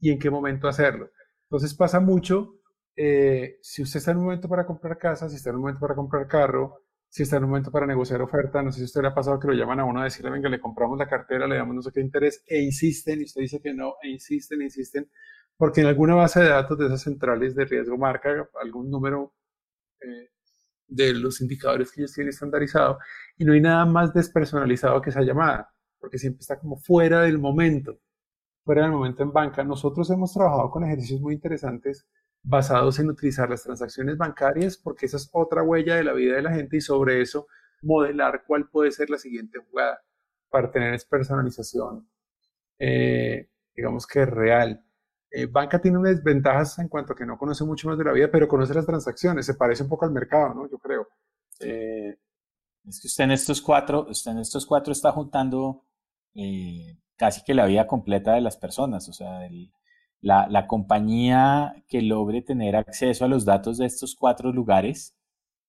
¿Y en qué momento hacerlo? Entonces pasa mucho, si usted está en un momento para comprar casa, si está en un momento para comprar carro, si está en un momento para negociar oferta, no sé si usted le ha pasado que lo llaman a uno a decirle, venga, le compramos la cartera, le damos no sé qué interés, e insisten, y usted dice que no, e insisten, e insisten, porque en alguna base de datos de esas centrales de riesgo marca algún número eh, de los indicadores que ellos tienen estandarizado, y no hay nada más despersonalizado que esa llamada, porque siempre está como fuera del momento, fuera del momento en banca. Nosotros hemos trabajado con ejercicios muy interesantes basados en utilizar las transacciones bancarias, porque esa es otra huella de la vida de la gente y sobre eso modelar cuál puede ser la siguiente jugada para tener esa personalización, eh, digamos que real. Eh, banca tiene unas desventajas en cuanto a que no conoce mucho más de la vida, pero conoce las transacciones, se parece un poco al mercado, ¿no? Yo creo. Eh, es que usted en estos cuatro, usted en estos cuatro está juntando casi que la vida completa de las personas, o sea, la, compañía que logre tener acceso a los datos de estos cuatro lugares,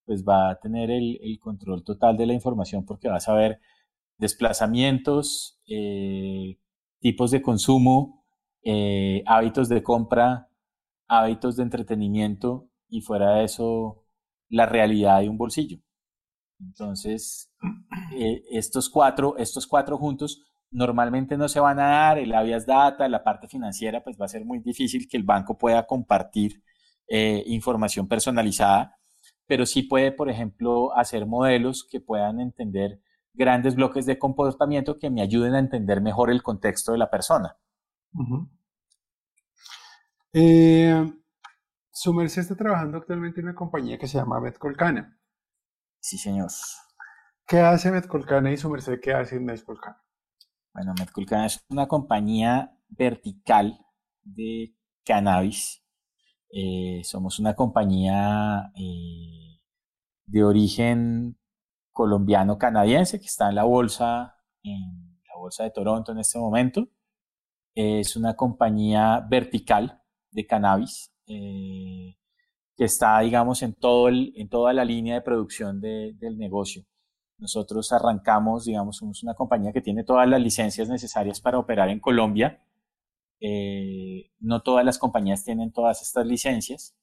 pues va a tener el, control total de la información porque va a saber desplazamientos, eh, tipos de consumo, eh, hábitos de compra, hábitos de entretenimiento y fuera de eso la realidad de un bolsillo. Entonces, eh, estos, cuatro, estos cuatro juntos normalmente no se van a dar, el habeas data, la parte financiera, pues va a ser muy difícil que el banco pueda compartir eh, información personalizada, pero sí puede, por ejemplo, hacer modelos que puedan entender grandes bloques de comportamiento que me ayuden a entender mejor el contexto de la persona. Eh, su merced está trabajando actualmente en una compañía que se llama Metcolcana. Sí, señor. ¿Qué hace Metcolcana y su merced qué hace Metcolcana? Bueno, Metculcana es una compañía vertical de cannabis. Eh, somos una compañía eh, de origen colombiano-canadiense que está en la bolsa, en la bolsa de Toronto en este momento. es una compañía vertical de cannabis eh, que está, digamos, en, todo en toda la línea de producción del negocio. Nosotros arrancamos, digamos, somos una compañía que tiene todas las licencias necesarias para operar en Colombia. Eh, no todas las compañías tienen todas estas licencias.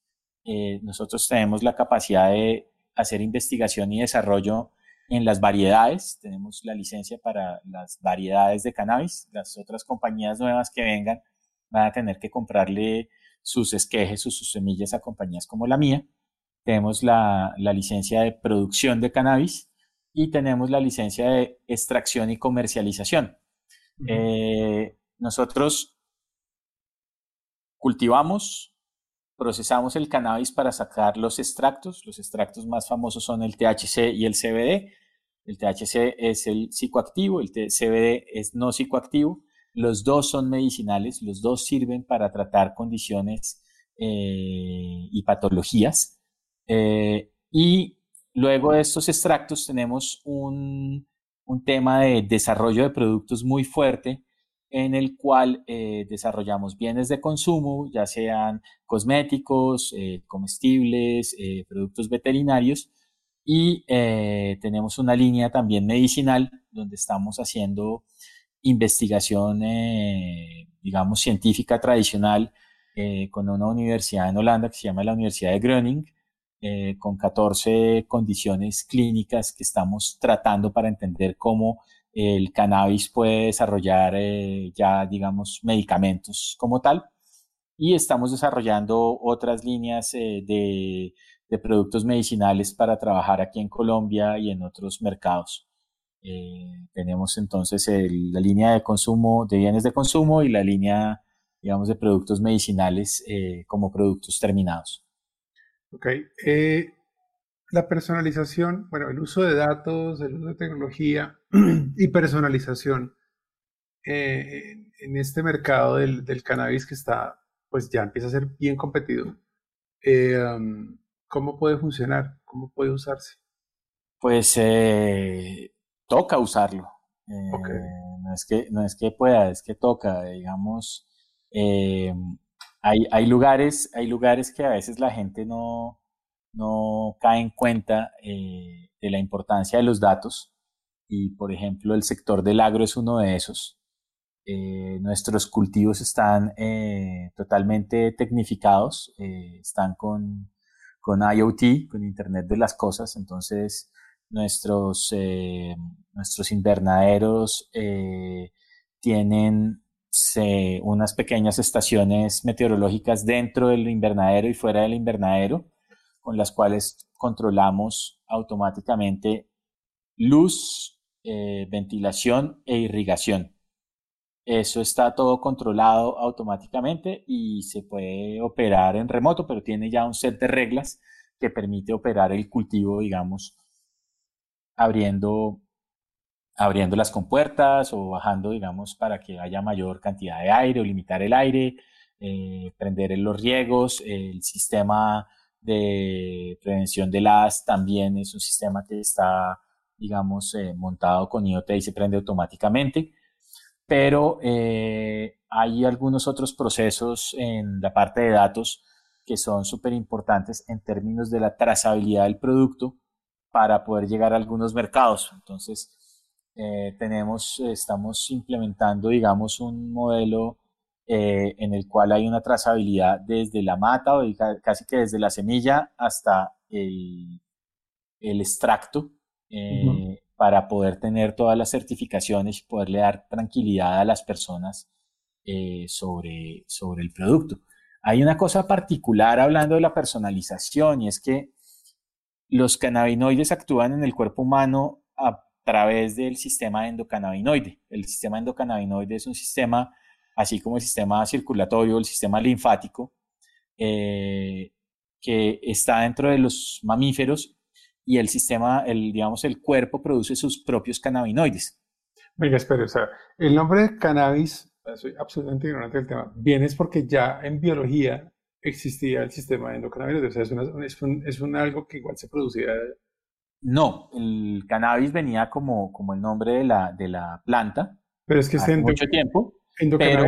Eh, nosotros tenemos la capacidad de hacer investigación y desarrollo en las variedades. Tenemos la licencia para las variedades de cannabis. Las otras compañías nuevas que vengan van a tener que comprarle sus esquejes o sus semillas a compañías como la mía. Tenemos la, la licencia de producción de cannabis y tenemos la licencia de extracción y comercialización. Eh, nosotros cultivamos, procesamos el cannabis para sacar los extractos. Los extractos más famosos son el THC y el CBD. El THC es el psicoactivo, el CBD es no psicoactivo. Los dos son medicinales, los dos sirven para tratar condiciones eh, y patologías. Eh, y Luego de estos extractos tenemos una un tema de desarrollo de productos muy fuerte en el cual eh, desarrollamos bienes de consumo, ya sean cosméticos, comestibles, productos veterinarios, y tenemos una línea también medicinal donde estamos haciendo investigación, digamos, científica tradicional con una universidad en Holanda que se llama la Universidad de Groningen, con 14 condiciones clínicas que estamos tratando para entender cómo el cannabis puede desarrollar eh, ya, digamos, medicamentos como tal. Y estamos desarrollando otras líneas eh, de, productos medicinales para trabajar aquí en Colombia y en otros mercados. Eh, tenemos entonces la línea de consumo, de bienes de consumo y la línea, digamos, de productos medicinales como productos terminados. Ok la personalización, bueno, el uso de datos, el uso de tecnología y personalización eh, en este mercado del, cannabis que está, pues ya empieza a ser bien competido. Eh, um, ¿Cómo puede funcionar? ¿Cómo puede usarse? Pues eh, toca usarlo. no, es que, no es que pueda, es que toca, digamos. hay, hay, lugares, hay lugares que a veces la gente no, no cae en cuenta eh, de la importancia de los datos y, por ejemplo, el sector del agro es uno de esos. Eh, nuestros cultivos están eh, totalmente tecnificados, están con, con IoT, con Internet de las Cosas, entonces nuestros, nuestros invernaderos tienen unas pequeñas estaciones meteorológicas dentro del invernadero y fuera del invernadero con las cuales controlamos automáticamente luz, eh, ventilación e irrigación. Eso está todo controlado automáticamente y se puede operar en remoto, pero tiene ya un set de reglas que permite operar el cultivo, digamos, abriendo, abriendo las compuertas o bajando, digamos, para que haya mayor cantidad de aire o limitar el aire, eh, prender los riegos, el sistema de prevención de las también es un sistema que está, digamos, eh, montado con IoT y se prende automáticamente. Pero eh, hay algunos otros procesos en la parte de datos que son súper importantes en términos de la trazabilidad del producto para poder llegar a algunos mercados. Entonces, eh, tenemos, estamos implementando, digamos, un modelo eh, en el cual hay una trazabilidad desde la mata o casi que desde la semilla hasta el, el extracto eh, para poder tener todas las certificaciones y poderle dar tranquilidad a las personas sobre, sobre el producto. Hay una cosa particular hablando de la personalización y es que los cannabinoides actúan en el cuerpo humano a través del sistema endocannabinoide. El sistema endocannabinoide es un sistema así como el sistema circulatorio, el sistema linfático, eh, que está dentro de los mamíferos y el sistema, el, digamos, el cuerpo produce sus propios cannabinoides. Venga, espere, o sea, el nombre de cannabis, soy absolutamente ignorante del tema, viene es porque ya en biología existía el sistema endocannabinoide, o sea, es, es, un, es un algo que igual se producía. No, el cannabis venía como, como el nombre de la, de la planta. Pero es que hace mucho tiempo pero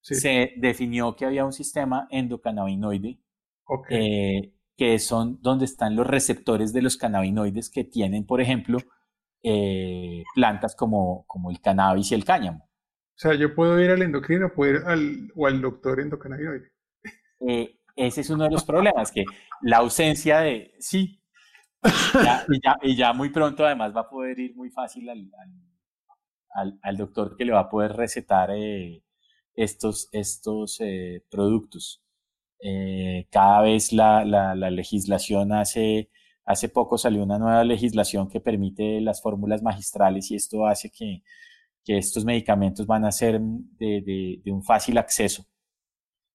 se definió que había un sistema endocannabinoide, eh, que son donde están los receptores de los cannabinoides que tienen, por ejemplo, eh, plantas como, como el cannabis y el cáñamo. O sea, yo puedo ir al endocrino puedo ir al, o al doctor endocannabinoide. Eh, ese es uno de los problemas, que la ausencia de, sí, y, ya, muy pronto además va a poder ir muy fácil al al, doctor que le va a poder recetar eh, estos, estos eh, productos. Eh, cada vez la, la, legislación hace, hace poco salió una nueva legislación que permite las fórmulas magistrales y esto hace que, que estos medicamentos van a ser de, de, un fácil acceso.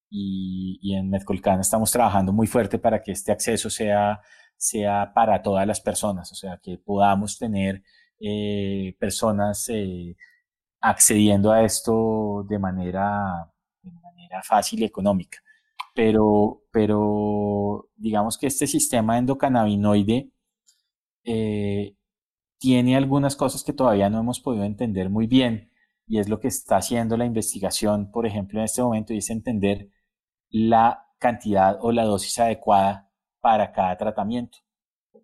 Y, en Medcolcan estamos trabajando muy fuerte para que este acceso sea, sea para todas las personas, o sea, que podamos tener eh, personas eh, accediendo a esto de manera, de manera fácil y económica. Pero, pero digamos que este sistema endocannabinoide eh, tiene algunas cosas que todavía no hemos podido entender muy bien y es lo que está haciendo la investigación, por ejemplo, en este momento, y es entender la cantidad o la dosis adecuada para cada tratamiento,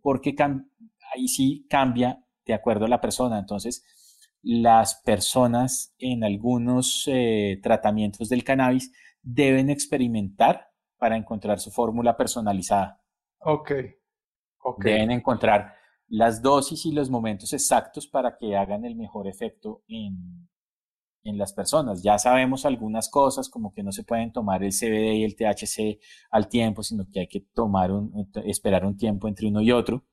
porque ahí sí cambia de acuerdo a la persona. Entonces, las personas en algunos eh, tratamientos del cannabis deben experimentar para encontrar su fórmula personalizada. Ok. okay. Deben encontrar las dosis y los momentos exactos para que hagan el mejor efecto en, en las personas. Ya sabemos algunas cosas, como que no se pueden tomar el CBD y el THC al tiempo, sino que hay que tomar un, esperar un tiempo entre uno y otro.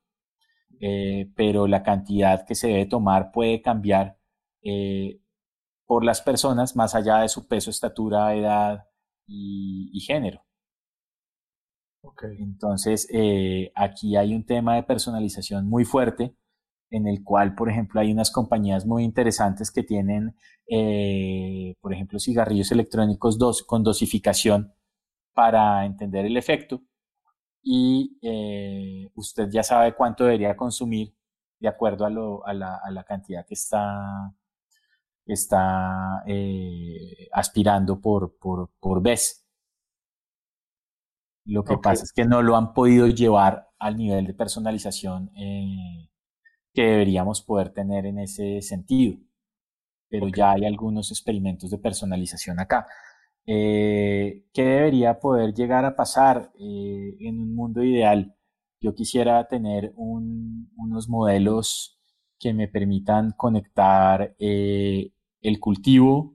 Eh, pero la cantidad que se debe tomar puede cambiar eh, por las personas más allá de su peso, estatura, edad y, género. Entonces, eh, aquí hay un tema de personalización muy fuerte en el cual, por ejemplo, hay unas compañías muy interesantes que tienen, eh, por ejemplo, cigarrillos electrónicos dos, con dosificación para entender el efecto y usted ya sabe cuánto debería consumir de acuerdo a, la, cantidad que está está eh, aspirando por, por, por vez. Lo que pasa es que no lo han podido llevar al nivel de personalización eh, que deberíamos poder tener en ese sentido. Pero ya hay algunos experimentos de personalización acá. Eh, ¿Qué debería poder llegar a pasar en un mundo ideal? Yo quisiera tener unos modelos que me permitan conectar el cultivo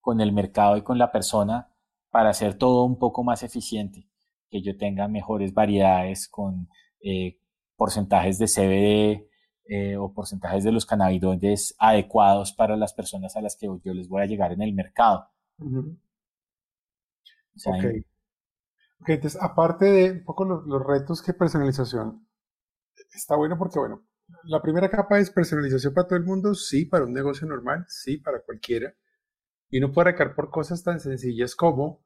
con el mercado y con la persona para hacer todo un poco más eficiente, que yo tenga mejores variedades con eh, porcentajes de CBD eh, o porcentajes de los cannabinoides adecuados para las personas a las que yo les voy a llegar en el mercado. ok. entonces, aparte de un poco los, los retos que personalización, está bueno porque, bueno, la primera capa es personalización para todo el mundo, sí, para un negocio normal, sí, para cualquiera. Y no puede arrancar por cosas tan sencillas como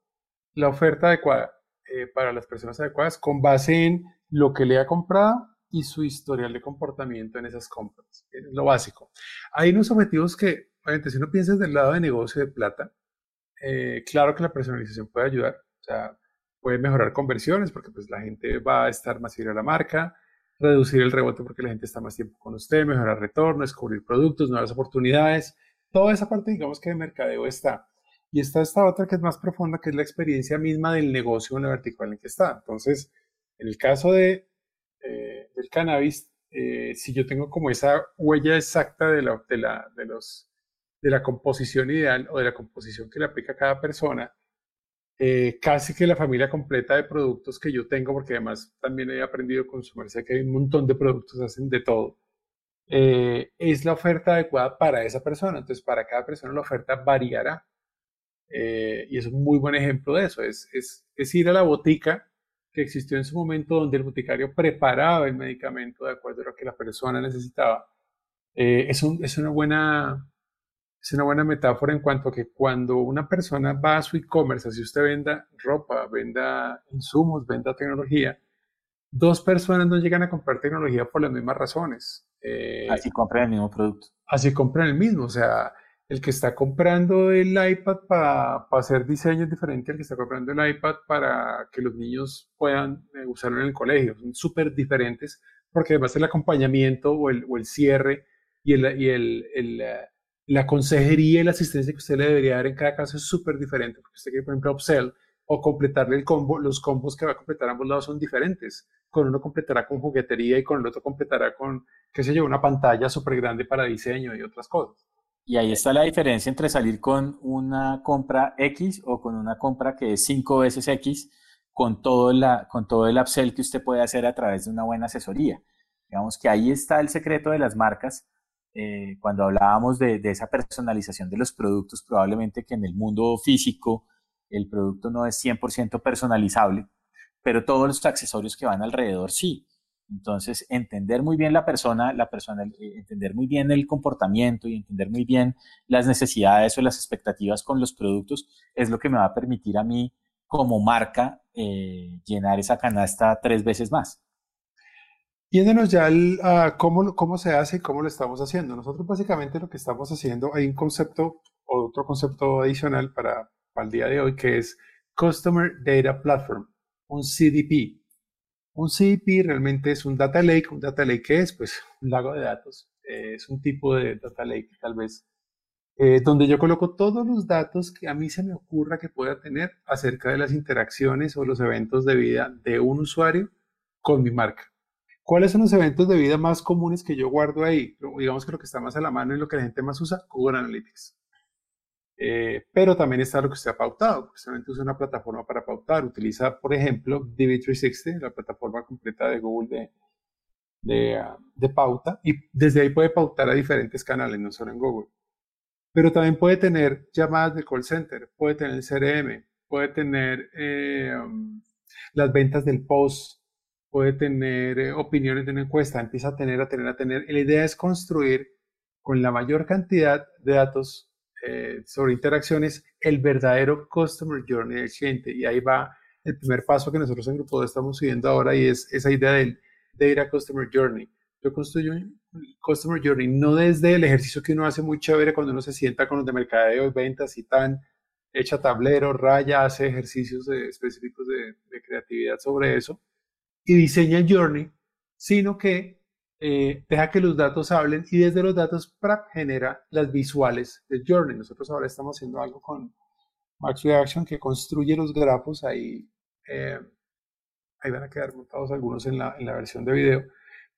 la oferta adecuada eh, para las personas adecuadas con base en lo que le ha comprado y su historial de comportamiento en esas compras. Es lo básico. Hay unos objetivos que, obviamente, si uno piensa del lado de negocio de plata, eh, claro que la personalización puede ayudar. O sea, puede mejorar conversiones porque pues la gente va a estar más fiel a la marca, reducir el rebote porque la gente está más tiempo con usted, mejorar retorno, descubrir productos, nuevas oportunidades. Toda esa parte, digamos que de mercadeo está. Y está esta otra que es más profunda, que es la experiencia misma del negocio en la vertical en que está. Entonces, en el caso de, eh, del cannabis, eh, si yo tengo como esa huella exacta de la, de, la, de, los, de la composición ideal o de la composición que le aplica a cada persona, eh, casi que la familia completa de productos que yo tengo, porque además también he aprendido a consumir, sé que hay un montón de productos, hacen de todo, eh, es la oferta adecuada para esa persona. Entonces, para cada persona la oferta variará. Eh, y es un muy buen ejemplo de eso. Es, es, es, ir a la botica que existió en su momento donde el boticario preparaba el medicamento de acuerdo a lo que la persona necesitaba. es, un, es una buena es una buena metáfora en cuanto a que cuando una persona va a su e-commerce, así usted venda ropa, venda insumos, venda tecnología, dos personas no llegan a comprar tecnología por las mismas razones. Eh, así compran el mismo producto. Así compran el mismo, o sea, el que está comprando el iPad para hacer diseños diferentes al que está comprando el iPad para que los niños puedan eh, usarlo en el colegio. Son súper diferentes porque además el acompañamiento o el, cierre y eh, la consejería y la asistencia que usted le debería dar en cada caso es súper diferente, porque usted quiere, por ejemplo, upsell o completarle el combo, los combos que va a completar a ambos lados son diferentes. Con uno completará con juguetería y con el otro completará con, qué sé yo, una pantalla súper grande para diseño y otras cosas. Y ahí está la diferencia entre salir con una compra X o con una compra que es cinco veces X con todo, con todo el upsell que usted puede hacer a través de una buena asesoría. Digamos que ahí está el secreto de las marcas eh, cuando hablábamos de, esa personalización de los productos, probablemente que en el mundo físico el producto no es 100% personalizable, pero todos los accesorios que van alrededor sí. Entonces, entender muy bien la persona, la persona, eh, entender muy bien el comportamiento y entender muy bien las necesidades o las expectativas con los productos es lo que me va a permitir a mí como marca eh, llenar esa canasta tres veces más. Yéndonos ya a cómo, cómo se hace y cómo lo estamos haciendo. Nosotros básicamente lo que estamos haciendo, hay un concepto, otro concepto adicional para, para el día de hoy, que es Customer Data Platform, un CDP. Un CDP realmente es un data lake. Un data lake ¿qué es? Pues un lago de datos. es un tipo de data lake tal vez, eh, donde yo coloco todos los datos que a mí se me ocurra que pueda tener acerca de las interacciones o los eventos de vida de un usuario con mi marca. ¿Cuáles son los eventos de vida más comunes que yo guardo ahí? Digamos que lo que está más a la mano y lo que la gente más usa, Google Analytics. Eh, pero también está lo que usted ha pautado. Precisamente usa una plataforma para pautar. Utiliza, por ejemplo, DV360, la plataforma completa de Google de, ah, de, pauta, y desde ahí puede pautar a diferentes canales, no solo en Google. Pero también puede tener llamadas de call center, puede tener CRM, puede tener eh, um, las ventas del post, puede tener eh, opiniones de una encuesta, empieza a tener, a tener, a tener. La idea es construir con la mayor cantidad de datos eh, sobre interacciones el verdadero Customer Journey del cliente. Y ahí va el primer paso que nosotros en Grupo estamos siguiendo ahora y es esa idea del Data Customer Journey. Yo construyo un Customer Journey no desde el ejercicio que uno hace muy chévere cuando uno se sienta con los de mercadeo y ventas y tan, echa tablero, raya, hace ejercicios específicos de creatividad sobre eso, y diseña el journey, sino que eh, deja que los datos hablen y desde los datos genera las visuales del journey. Nosotros ahora estamos haciendo algo con Max Reaction que construye los grafos ahí. Eh, ahí van a quedar montados algunos en la, en la versión de video.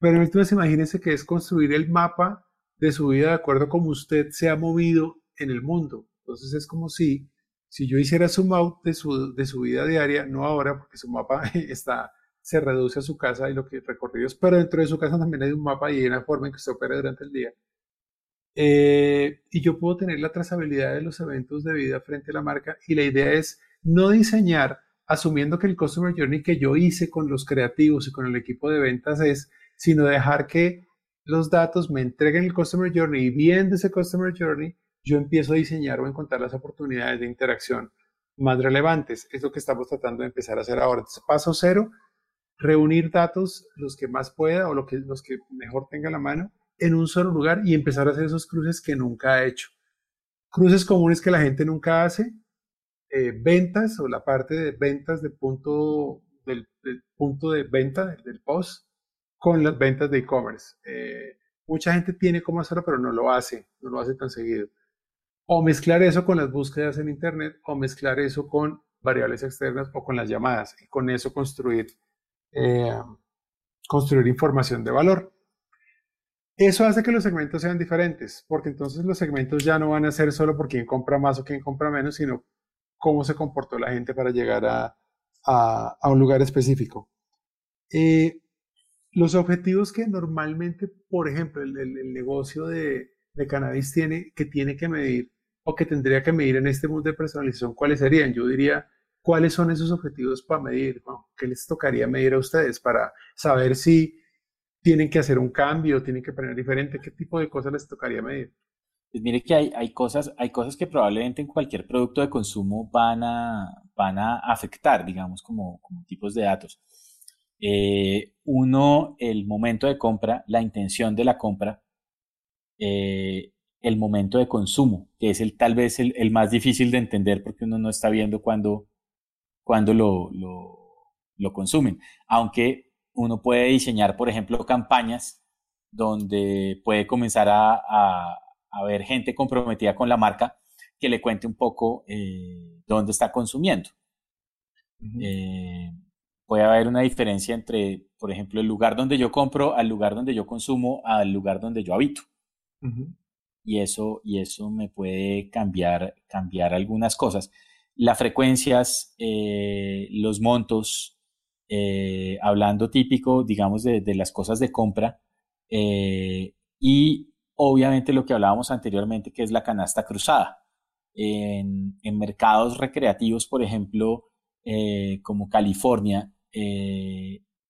Pero entonces imagínense que es construir el mapa de su vida de acuerdo a cómo usted se ha movido en el mundo. Entonces es como si, si yo hiciera zoom out de su, de su vida diaria, no ahora porque su mapa está se reduce a su casa y lo que recorridos, pero dentro de su casa también hay un mapa y hay una forma en que se opera durante el día. Eh, y yo puedo tener la trazabilidad de los eventos de vida frente a la marca y la idea es no diseñar asumiendo que el Customer Journey que yo hice con los creativos y con el equipo de ventas es, sino dejar que los datos me entreguen el Customer Journey y viendo ese Customer Journey, yo empiezo a diseñar o encontrar las oportunidades de interacción más relevantes. Es lo que estamos tratando de empezar a hacer ahora. Paso cero, reunir datos, los que más pueda o que, los que mejor tenga la mano, en un solo lugar y empezar a hacer esos cruces que nunca ha hecho. Cruces comunes que la gente nunca hace, eh, ventas o la parte de ventas de punto, del, punto de venta, del post, con las ventas de e-commerce. Eh, mucha gente tiene cómo hacerlo, pero no lo hace, no lo hace tan seguido. O mezclar eso con las búsquedas en Internet, o mezclar eso con variables externas o con las llamadas, y con eso construir eh, construir información de valor. Eso hace que los segmentos sean diferentes, porque entonces los segmentos ya no van a ser solo por quién compra más o quién compra menos, sino cómo se comportó la gente para llegar a, un lugar específico. Eh, los objetivos que normalmente, por ejemplo, el, el, negocio de, de, cannabis tiene, que tiene que medir o que tendría que medir en este mundo de personalización, ¿cuáles serían? Yo diría ¿Cuáles son esos objetivos para medir? ¿Qué les tocaría medir a ustedes para saber si tienen que hacer un cambio, tienen que poner diferente? ¿Qué tipo de cosas les tocaría medir? Pues mire que hay, hay, cosas, hay cosas que probablemente en cualquier producto de consumo van a, van a afectar, digamos, como, como tipos de datos. Eh, uno, el momento de compra, la intención de la compra, eh, el momento de consumo, que es el, tal vez el, el, más difícil de entender porque uno no está viendo cuándo, cuando lo, lo, consumen. Aunque uno puede diseñar, por ejemplo, campañas donde puede comenzar a, a, ver gente comprometida con la marca que le cuente un poco eh, dónde está consumiendo. Eh, puede haber una diferencia entre, por ejemplo, el lugar donde yo compro al lugar donde yo consumo al lugar donde yo habito. Y eso, y eso me puede cambiar, cambiar algunas cosas las frecuencias, eh, los montos, eh, hablando típico, digamos, de, las cosas de compra eh, y obviamente lo que hablábamos anteriormente, que es la canasta cruzada. En, mercados recreativos, por ejemplo, como California,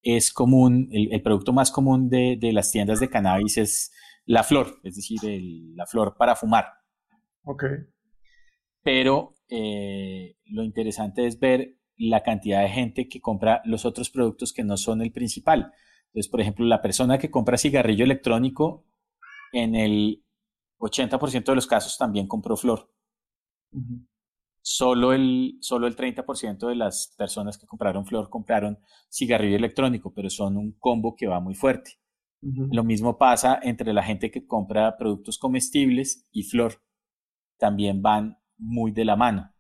es común, el, producto más común de, las tiendas de cannabis es la flor, es decir, la flor para fumar. Ok. Pero eh, lo interesante es ver la cantidad de gente que compra los otros productos que no son el principal. Entonces, por ejemplo, la persona que compra cigarrillo electrónico, en el 80% de los casos también compró flor. Solo el, solo el 30% de las personas que compraron flor compraron cigarrillo electrónico, pero son un combo que va muy fuerte. Lo mismo pasa entre la gente que compra productos comestibles y flor. También van muy de la mano.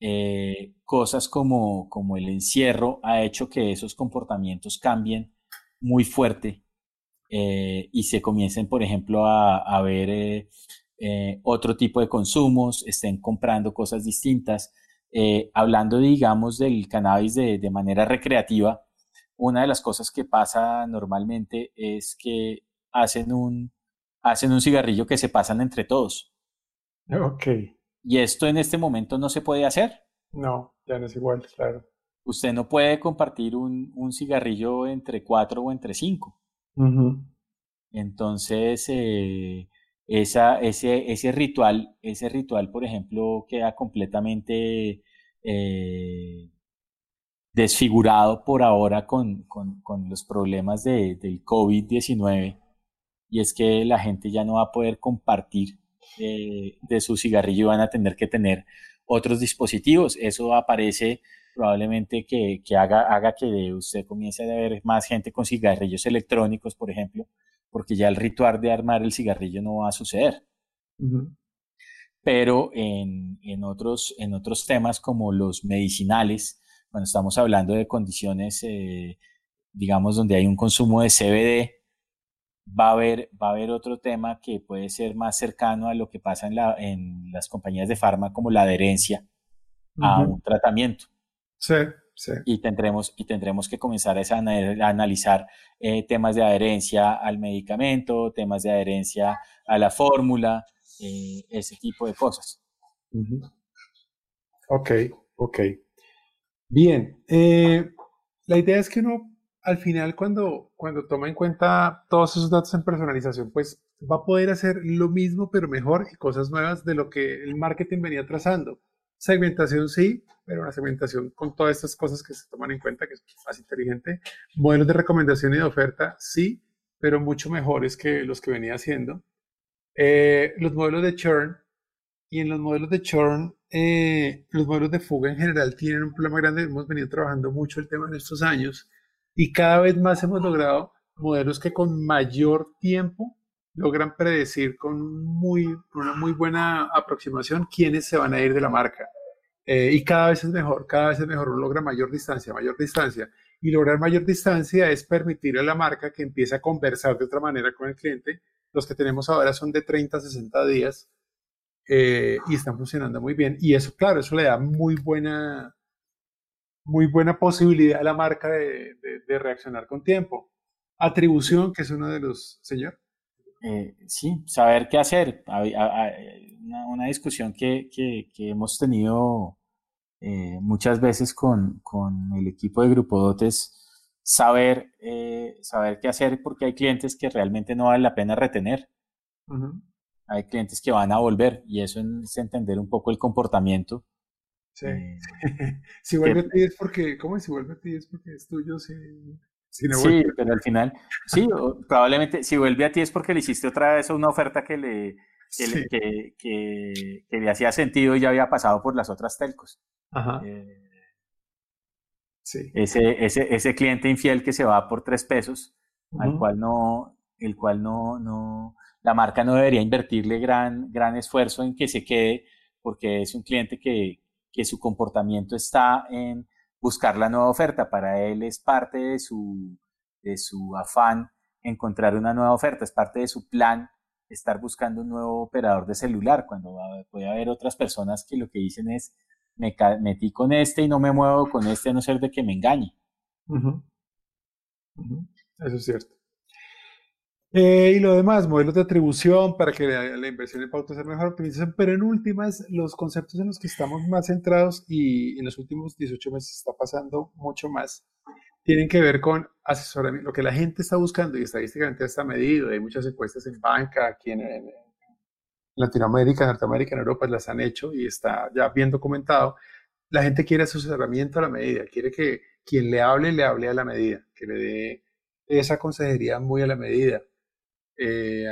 Eh, cosas como, como el encierro ha hecho que esos comportamientos cambien muy fuerte eh, y se comiencen, por ejemplo, a, ver eh, otro tipo de consumos, estén comprando cosas distintas. hablando, digamos, del cannabis de, de manera recreativa, una de las cosas que pasa normalmente es que hacen un, hacen un cigarrillo que se pasan entre todos. Ok. Y esto en este momento no se puede hacer. No, ya no es igual, claro. Usted no puede compartir un, un cigarrillo entre cuatro o entre cinco. Entonces, eh, esa, ese, ese ritual, ese ritual, por ejemplo, queda completamente eh, desfigurado por ahora con, con, con los problemas de, del COVID-19 y es que la gente ya no va a poder compartir de su cigarrillo, van a tener que tener otros dispositivos. Eso aparece probablemente que, que haga, haga que usted comience a ver más gente con cigarrillos electrónicos, por ejemplo, porque ya el ritual de armar el cigarrillo no va a suceder. Pero en, en, otros, en otros temas como los medicinales, cuando estamos hablando de condiciones, eh, digamos, donde hay un consumo de CBD, va a, haber, va a haber otro tema que puede ser más cercano a lo que pasa en, la, en las compañías de farma, como la adherencia a un tratamiento. Sí, sí. Y tendremos, y tendremos que comenzar a, analizar eh, temas de adherencia al medicamento, temas de adherencia a la fórmula, eh, ese tipo de cosas. Ok, ok. Bien, eh, la idea es que uno al final cuando, cuando toma en cuenta todos esos datos en personalización, pues va a poder hacer lo mismo pero mejor y cosas nuevas de lo que el marketing venía trazando. Segmentación sí, pero una segmentación con todas estas cosas que se toman en cuenta, que es más inteligente. Modelos de recomendación y de oferta sí, pero mucho mejores que los que venía haciendo. Eh, los modelos de churn, y en los modelos de churn eh, los modelos de fuga en general tienen un problema grande. Hemos venido trabajando mucho el tema en estos años y cada vez más hemos logrado modelos que con mayor tiempo logran predecir con muy, una muy buena aproximación quiénes se van a ir de la marca. Eh, y cada vez es mejor, cada vez es mejor, uno logra mayor distancia, mayor distancia. Y lograr mayor distancia es permitirle a la marca que empiece a conversar de otra manera con el cliente. Los que tenemos ahora son de 30 a 60 días eh, y están funcionando muy bien. Y eso, claro, eso le da muy buena, muy buena posibilidad a la marca de, reaccionar con tiempo. Atribución, que es uno de los, señor. Eh, sí, saber qué hacer. Una, una discusión que, que, hemos tenido eh, muchas veces con, con, el equipo de Grupo Dotes, saber, saber qué hacer porque hay clientes que realmente no vale la pena retener hay clientes que van a volver y eso es entender un poco el comportamiento. Sí. Eh, si vuelve a ti es porque, ¿cómo es? Si vuelve a ti es porque es tuyo, si, no Sí, pero al final, sí, probablemente si vuelve a ti es porque le hiciste otra vez una oferta que le, que, que, que, le hacía sentido y ya había pasado por las otras telcos. Ajá. Eh, sí. Ese, ese, ese cliente infiel que se va por tres pesos, al cual no, el cual no, no, la marca no debería invertirle gran, gran esfuerzo en que se quede porque es un cliente que, que su comportamiento está en buscar la nueva oferta. Para él es parte de su, de su afán encontrar una nueva oferta, es parte de su plan estar buscando un nuevo operador de celular, cuando puede haber otras personas que lo que dicen es, me metí con este y no me muevo con este a no ser de que me engañe. Eso es cierto. Eh, y lo demás, modelos de atribución para que la, inversión en pauta sea mejor optimización, pero en últimas, los conceptos en los que estamos más centrados y en los últimos 18 meses está pasando mucho más, tienen que ver con asesoramiento, lo que la gente está buscando y estadísticamente está medido, hay muchas encuestas en banca, aquí en, en Latinoamérica, Norteamérica, en Europa las han hecho y está ya bien documentado. La gente quiere asesoramiento a la medida, quiere que quien le hable, le hable a la medida, que le dé esa consejería muy a la medida. Eh,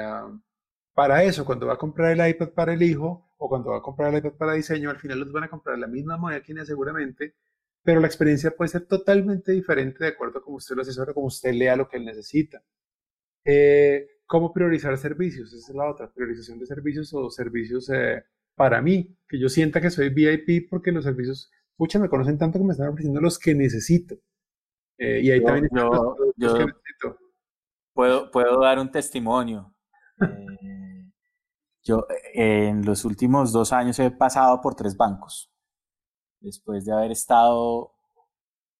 para eso, cuando va a comprar el iPad para el hijo o cuando va a comprar el iPad para diseño, al final los van a comprar la misma máquina seguramente, pero la experiencia puede ser totalmente diferente de acuerdo a cómo usted lo asesora, como usted lea lo que él necesita. Eh, ¿Cómo priorizar servicios? Esa es la otra, priorización de servicios o servicios eh, para mí, que yo sienta que soy VIP porque los servicios, pucha, me conocen tanto que me están ofreciendo los que necesito. Eh, y ahí también yo, los, que necesito. Puedo, puedo dar un testimonio. yo en los últimos dos años he pasado por tres bancos después de haber estado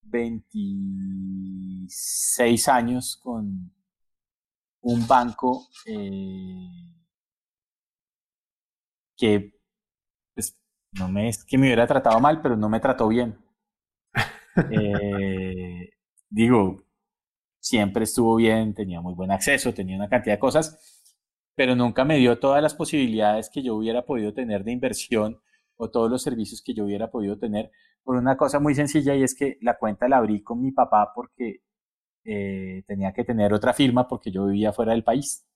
26 años con un banco eh, que pues, no me es que me hubiera tratado mal, pero no me trató bien. Eh, digo, siempre estuvo bien, tenía muy buen acceso, tenía una cantidad de cosas, pero nunca me dio todas las posibilidades que yo hubiera podido tener de inversión o todos los servicios que yo hubiera podido tener por una cosa muy sencilla y es que la cuenta la abrí con mi papá porque eh, tenía que tener otra firma porque yo vivía fuera del país.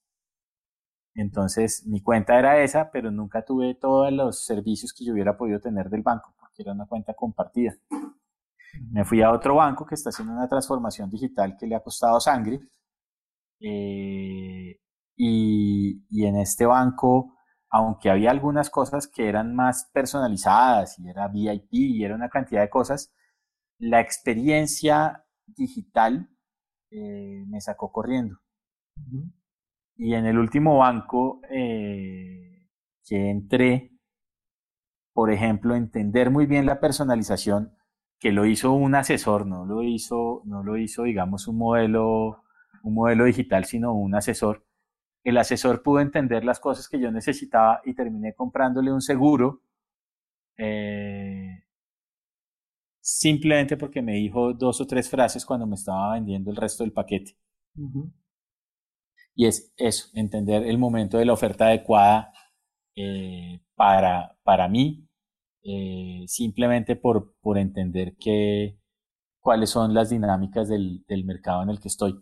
Entonces mi cuenta era esa, pero nunca tuve todos los servicios que yo hubiera podido tener del banco porque era una cuenta compartida. Me fui a otro banco que está haciendo una transformación digital que le ha costado sangre. Eh, y, y en este banco aunque había algunas cosas que eran más personalizadas y era VIP y era una cantidad de cosas, la experiencia digital eh, me sacó corriendo. Y en el último banco eh, que entré, por ejemplo, entender muy bien la personalización, que lo hizo un asesor, no lo hizo, no lo hizo, digamos, un modelo, un modelo digital, sino un asesor el asesor pudo entender las cosas que yo necesitaba y terminé comprándole un seguro eh, simplemente porque me dijo dos o tres frases cuando me estaba vendiendo el resto del paquete. Y es eso, entender el momento de la oferta adecuada eh, para, para mí, eh, simplemente por, por entender que, cuáles son las dinámicas del, del mercado en el que estoy.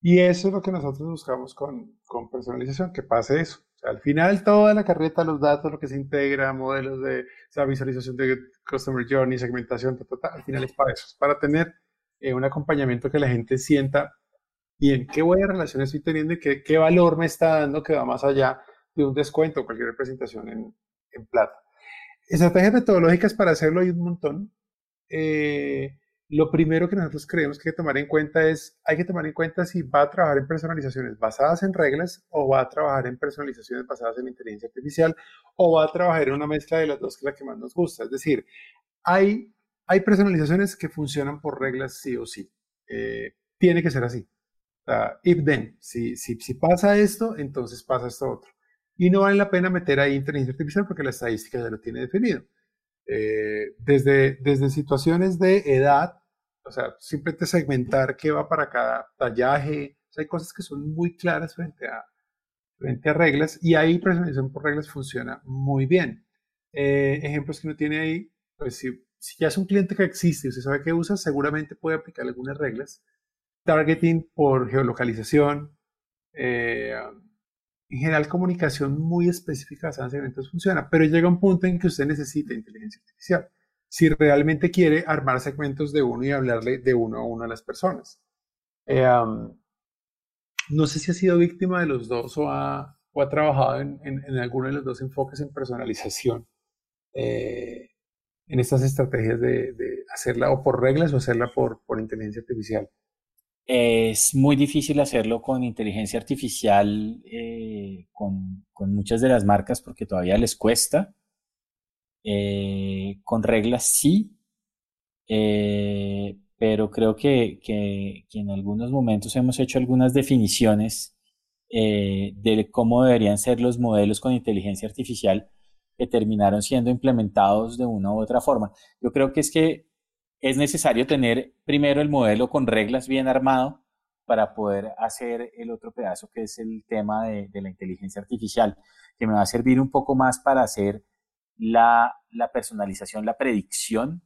Y eso es lo que nosotros buscamos con, con personalización, que pase eso. Al final toda la carreta, los datos, lo que se integra, modelos de o visualización de Customer Journey, segmentación, al final es para eso, es para tener eh, un acompañamiento que la gente sienta bien qué buena relación estoy teniendo y qué, qué valor me está dando que va más allá de un descuento o cualquier representación en, en plata. Estrategias metodológicas para hacerlo hay un montón. Eh, lo primero que nosotros creemos que hay que tomar en cuenta es, hay que tomar en cuenta si va a trabajar en personalizaciones basadas en reglas o va a trabajar en personalizaciones basadas en inteligencia artificial o va a trabajar en una mezcla de las dos que es la que más nos gusta. Es decir, hay, hay personalizaciones que funcionan por reglas sí o sí. Eh, tiene que ser así. if then, si, si, si pasa esto, entonces pasa esto otro. Y no vale la pena meter ahí inteligencia artificial porque la estadística ya lo tiene definido. Eh, desde, desde situaciones de edad o sea, simplemente segmentar qué va para cada tallaje. hay cosas que son muy claras frente a, frente a reglas y ahí personalización por reglas funciona muy bien. Eh, ejemplos que uno tiene ahí, pues si, si ya es un cliente que existe y usted sabe que usa, seguramente puede aplicar algunas reglas. Targeting por geolocalización. Eh, en general, comunicación muy específica basada en segmentos funciona, pero llega un punto en que usted necesita inteligencia artificial si realmente quiere armar segmentos de uno y hablarle de uno a uno a las personas. Eh, no sé si ha sido víctima de los dos o ha, o ha trabajado en, en, alguno de los dos enfoques en personalización, eh, en estas estrategias de, de, hacerla o por reglas o hacerla por, por inteligencia artificial. Es muy difícil hacerlo con inteligencia artificial eh, con, con, muchas de las marcas porque todavía les cuesta. Eh, con reglas sí, eh, pero creo que, que, en algunos momentos hemos hecho algunas definiciones eh, de cómo deberían ser los modelos con inteligencia artificial que terminaron siendo implementados de una u otra forma. Yo creo que es que es necesario tener primero el modelo con reglas bien armado para poder hacer el otro pedazo que es el tema de, la inteligencia artificial, que me va a servir un poco más para hacer la, personalización, la predicción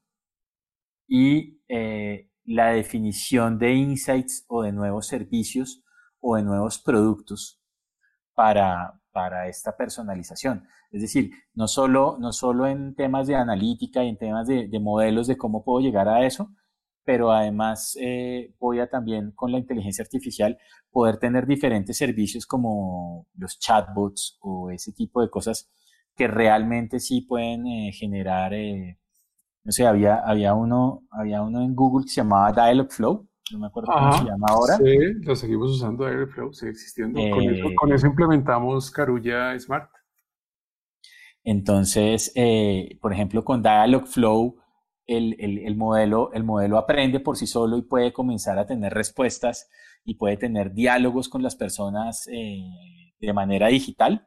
y, eh, la definición de insights o de nuevos servicios o de nuevos productos para, para esta personalización. Es decir, no solo, no solo en temas de analítica y en temas de, modelos de cómo puedo llegar a eso, pero además eh, voy a también con la inteligencia artificial poder tener diferentes servicios como los chatbots o ese tipo de cosas que realmente sí pueden eh, generar, eh, no sé, había, había, uno, había uno en Google que se llamaba Dialogflow, no me acuerdo cómo se llama ahora. Sí, lo seguimos usando Dialogflow, sigue existiendo. con, eso, con, eso, implementamos Carulla Smart. Entonces, eh, por ejemplo, con Dialogflow, el, el, modelo, el modelo aprende por sí solo y puede comenzar a tener respuestas y puede tener diálogos con las personas eh, de manera digital,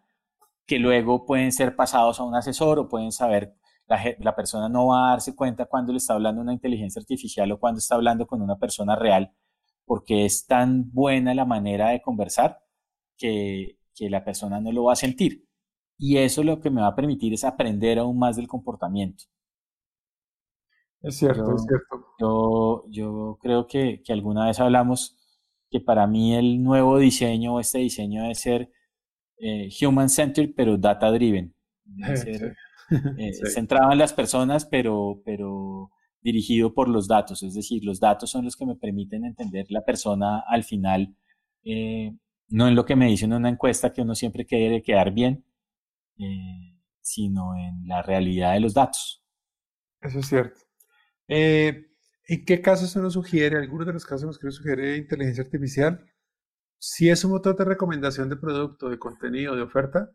que luego pueden ser pasados a un asesor o pueden saber, la, la persona no va a darse cuenta cuando le está hablando una inteligencia artificial o cuando está hablando con una persona real, porque es tan buena la manera de conversar que, que la persona no lo va a sentir. Y eso lo que me va a permitir es aprender aún más del comportamiento. Es cierto, es cierto. Yo, yo creo que, que, alguna vez hablamos que para mí el nuevo diseño, este diseño debe ser eh, human-centered, pero data-driven. Debe eh, centrado en las personas, pero, pero dirigido por los datos. Es decir, los datos son los que me permiten entender la persona al final, eh, no en lo que me dicen en una encuesta que uno siempre quiere quedar bien, eh, sino en la realidad de los datos. Eso es cierto. Eh, ¿En qué casos se nos sugiere, algunos de los casos en los que nos sugiere inteligencia artificial? Si es un motor de recomendación de producto, de contenido, de oferta,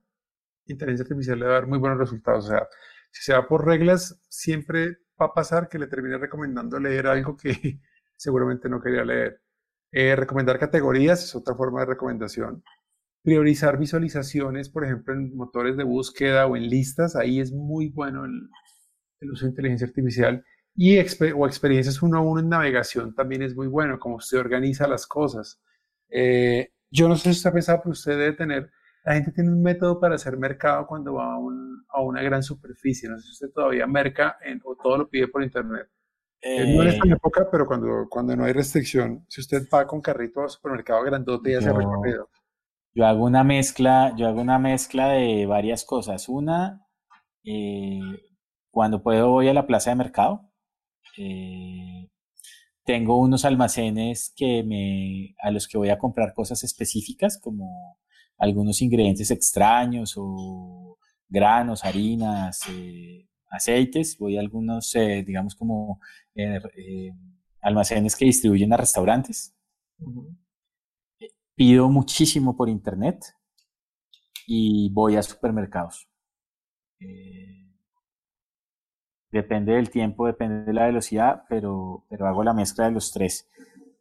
inteligencia artificial le va a dar muy buenos resultados. O sea, si se va por reglas, siempre va a pasar que le termine recomendando leer algo que seguramente no quería leer. Eh, recomendar categorías es otra forma de recomendación priorizar visualizaciones, por ejemplo, en motores de búsqueda o en listas, ahí es muy bueno el, uso de inteligencia artificial. Y o experiencias uno a uno en navegación también es muy bueno, como se organiza las cosas. Eh, yo no sé si usted ha pensado, pero usted debe tener, la gente tiene un método para hacer mercado cuando va a, a una gran superficie. No sé si usted todavía merca en, o todo lo pide por internet. Eh, no en esta eh, época, pero cuando, cuando no hay restricción, si usted va con carrito al supermercado grandote y hace recorrido. Yo hago una mezcla, yo hago una mezcla de varias cosas. Una, eh, cuando puedo voy a la plaza de mercado. Eh, tengo unos almacenes que me, a los que voy a comprar cosas específicas, como algunos ingredientes extraños o granos, harinas, eh, aceites. Voy a algunos, digamos, como almacenes que distribuyen a restaurantes pido muchísimo por internet y voy a supermercados. Eh, depende del tiempo, depende de la velocidad, pero, pero hago la mezcla de los tres.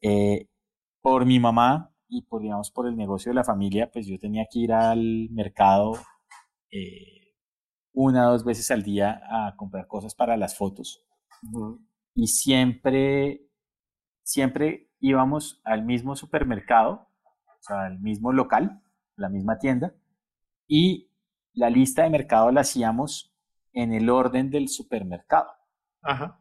Eh, por mi mamá y por, digamos, por el negocio de la familia, pues yo tenía que ir al mercado eh, una o dos veces al día a comprar cosas para las fotos. Y siempre, siempre íbamos al mismo supermercado o sea, el mismo local, la misma tienda, y la lista de mercado la hacíamos en el orden del supermercado. Ajá.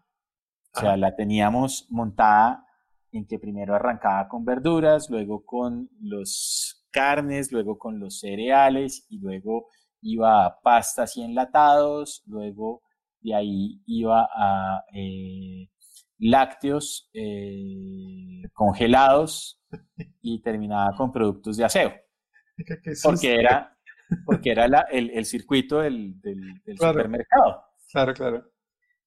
O sea, la teníamos montada en que primero arrancaba con verduras, luego con los carnes, luego con los cereales y luego iba a pastas y enlatados, luego de ahí iba a eh, lácteos eh, congelados y terminaba con productos de aseo. Porque era, porque era el, el, circuito del, del, supermercado. Claro, claro.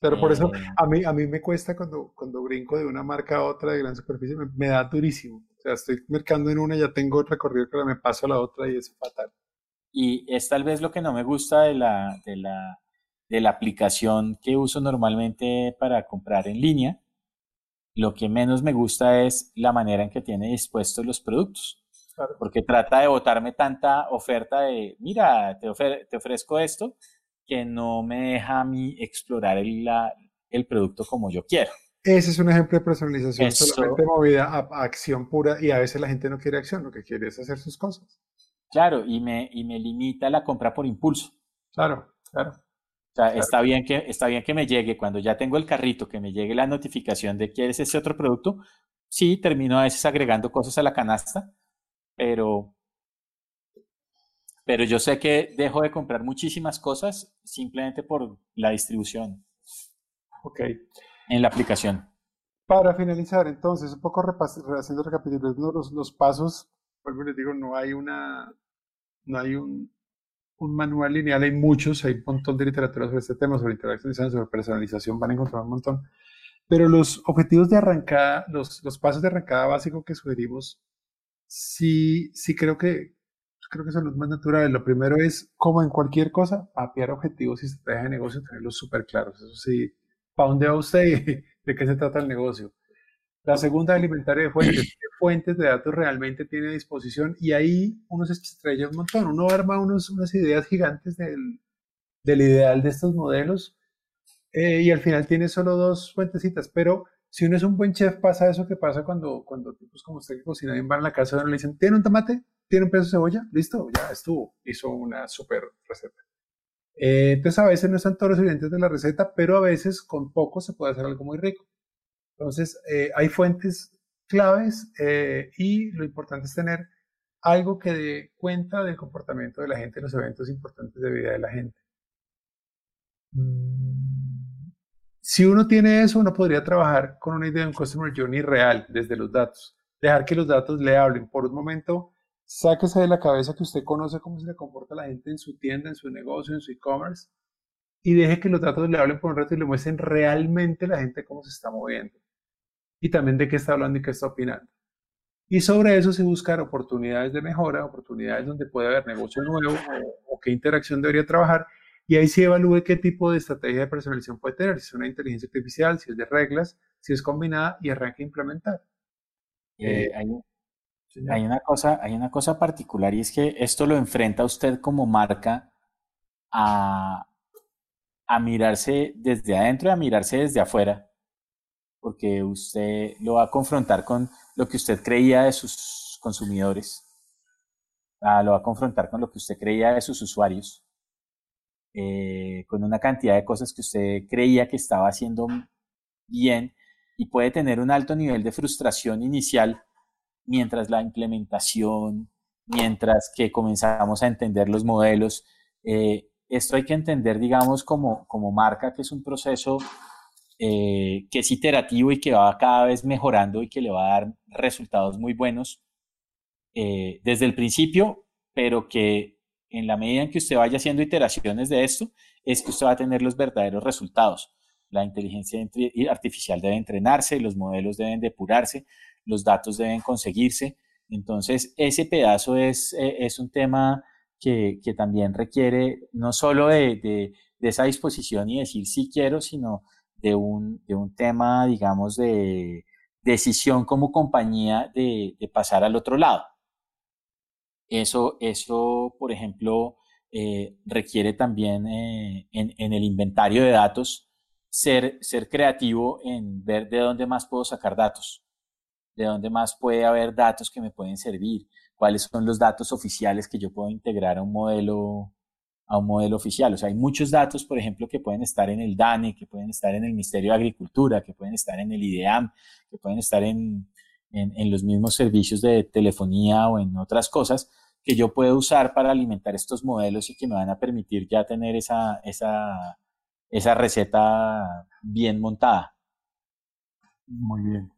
Pero por eso eh. a mí, a mí me cuesta cuando, cuando brinco de una marca a otra de gran superficie, me, da durísimo. O sea, estoy mercando en una, ya tengo el recorrido, pero me paso a la otra y es fatal. Y es tal vez lo que no me gusta de la, de la, de la aplicación que uso normalmente para comprar en línea, lo que menos me gusta es la manera en que tiene dispuestos los productos. Porque trata de botarme tanta oferta de, mira, te, te, ofrezco esto, que no me deja a mí explorar el, el producto como yo quiero. Ese es un ejemplo de personalización solamente movida a, acción pura y a veces la gente no quiere acción, lo que quiere es hacer sus cosas. Claro, y me, y me limita la compra por impulso. Claro, claro. O sea, está, bien que, está bien que me llegue, cuando ya tengo el carrito, que me llegue la notificación de quieres ese otro producto. Sí, termino a veces agregando cosas a la canasta, pero, pero yo sé que dejo de comprar muchísimas cosas simplemente por la distribución. Ok. En la aplicación. Para finalizar, entonces, un poco haciendo recapitulando los, los pasos, vuelvo les digo, no hay una, no hay un, un manual lineal, hay muchos, hay un montón de literatura sobre este tema, sobre interacción, sobre personalización, van a encontrar un montón. Pero los objetivos de arrancada, los, los pasos de arrancada básico que sugerimos, sí, sí creo que, creo que son los más naturales. Lo primero es, como en cualquier cosa, mapear objetivos y estrategias de negocio, tenerlos súper claros. Eso sí, ¿para dónde va usted y de qué se trata el negocio? La segunda, alimentaria de fuentes. ¿Qué fuentes de datos realmente tiene a disposición? Y ahí uno se estrella un montón. Uno arma unos, unas ideas gigantes del, del ideal de estos modelos eh, y al final tiene solo dos fuentecitas. Pero si uno es un buen chef, pasa eso que pasa cuando, cuando tipos como usted que cocina bien van a la casa y uno le dicen, ¿tiene un tomate? ¿Tiene un pedazo de cebolla? Listo, ya estuvo. Hizo una super receta. Eh, entonces a veces no están todos los ingredientes de la receta, pero a veces con poco se puede hacer algo muy rico. Entonces, eh, hay fuentes claves eh, y lo importante es tener algo que dé cuenta del comportamiento de la gente en los eventos importantes de vida de la gente. Mm, si uno tiene eso, uno podría trabajar con una idea de un Customer Journey real desde los datos. Dejar que los datos le hablen. Por un momento, sáquese de la cabeza que usted conoce cómo se le comporta la gente en su tienda, en su negocio, en su e-commerce y deje que los datos le hablen por un rato y le muestren realmente la gente cómo se está moviendo y también de qué está hablando y qué está opinando. Y sobre eso se buscar oportunidades de mejora, oportunidades donde puede haber negocio nuevo o, qué interacción debería trabajar. Y ahí se evalúe qué tipo de estrategia de personalización puede tener, si es una inteligencia artificial, si es de reglas, si es combinada y arranque a implementar. Eh, hay, hay, una cosa, hay una cosa particular y es que esto lo enfrenta usted como marca a, a mirarse desde adentro y a mirarse desde afuera porque usted lo va a confrontar con lo que usted creía de sus consumidores, ah, lo va a confrontar con lo que usted creía de sus usuarios, eh, con una cantidad de cosas que usted creía que estaba haciendo bien y puede tener un alto nivel de frustración inicial mientras la implementación, mientras que comenzamos a entender los modelos. Eh, esto hay que entender, digamos, como, como marca, que es un proceso eh, que es iterativo y que va cada vez mejorando y que le va a dar resultados muy buenos eh, desde el principio, pero que en la medida en que usted vaya haciendo iteraciones de esto, es que usted va a tener los verdaderos resultados. La inteligencia artificial debe entrenarse, los modelos deben depurarse, los datos deben conseguirse. Entonces, ese pedazo es, eh, es un tema que, que, también requiere no solo de, de, esa disposición y decir sí quiero, sino de un, de un tema, digamos, de decisión como compañía de, de pasar al otro lado. Eso, eso por ejemplo, eh, requiere también eh, en, en, el inventario de datos ser, ser creativo en ver de dónde más puedo sacar datos, de dónde más puede haber datos que me pueden servir, cuáles son los datos oficiales que yo puedo integrar a un modelo, a un modelo oficial. O sea, hay muchos datos, por ejemplo, que pueden estar en el DANE, que pueden estar en el Ministerio de Agricultura, que pueden estar en el IDEAM, que pueden estar en, en, los mismos servicios de telefonía o en otras cosas que yo puedo usar para alimentar estos modelos y que me van a permitir ya tener esa, esa, esa receta bien montada. Muy bien.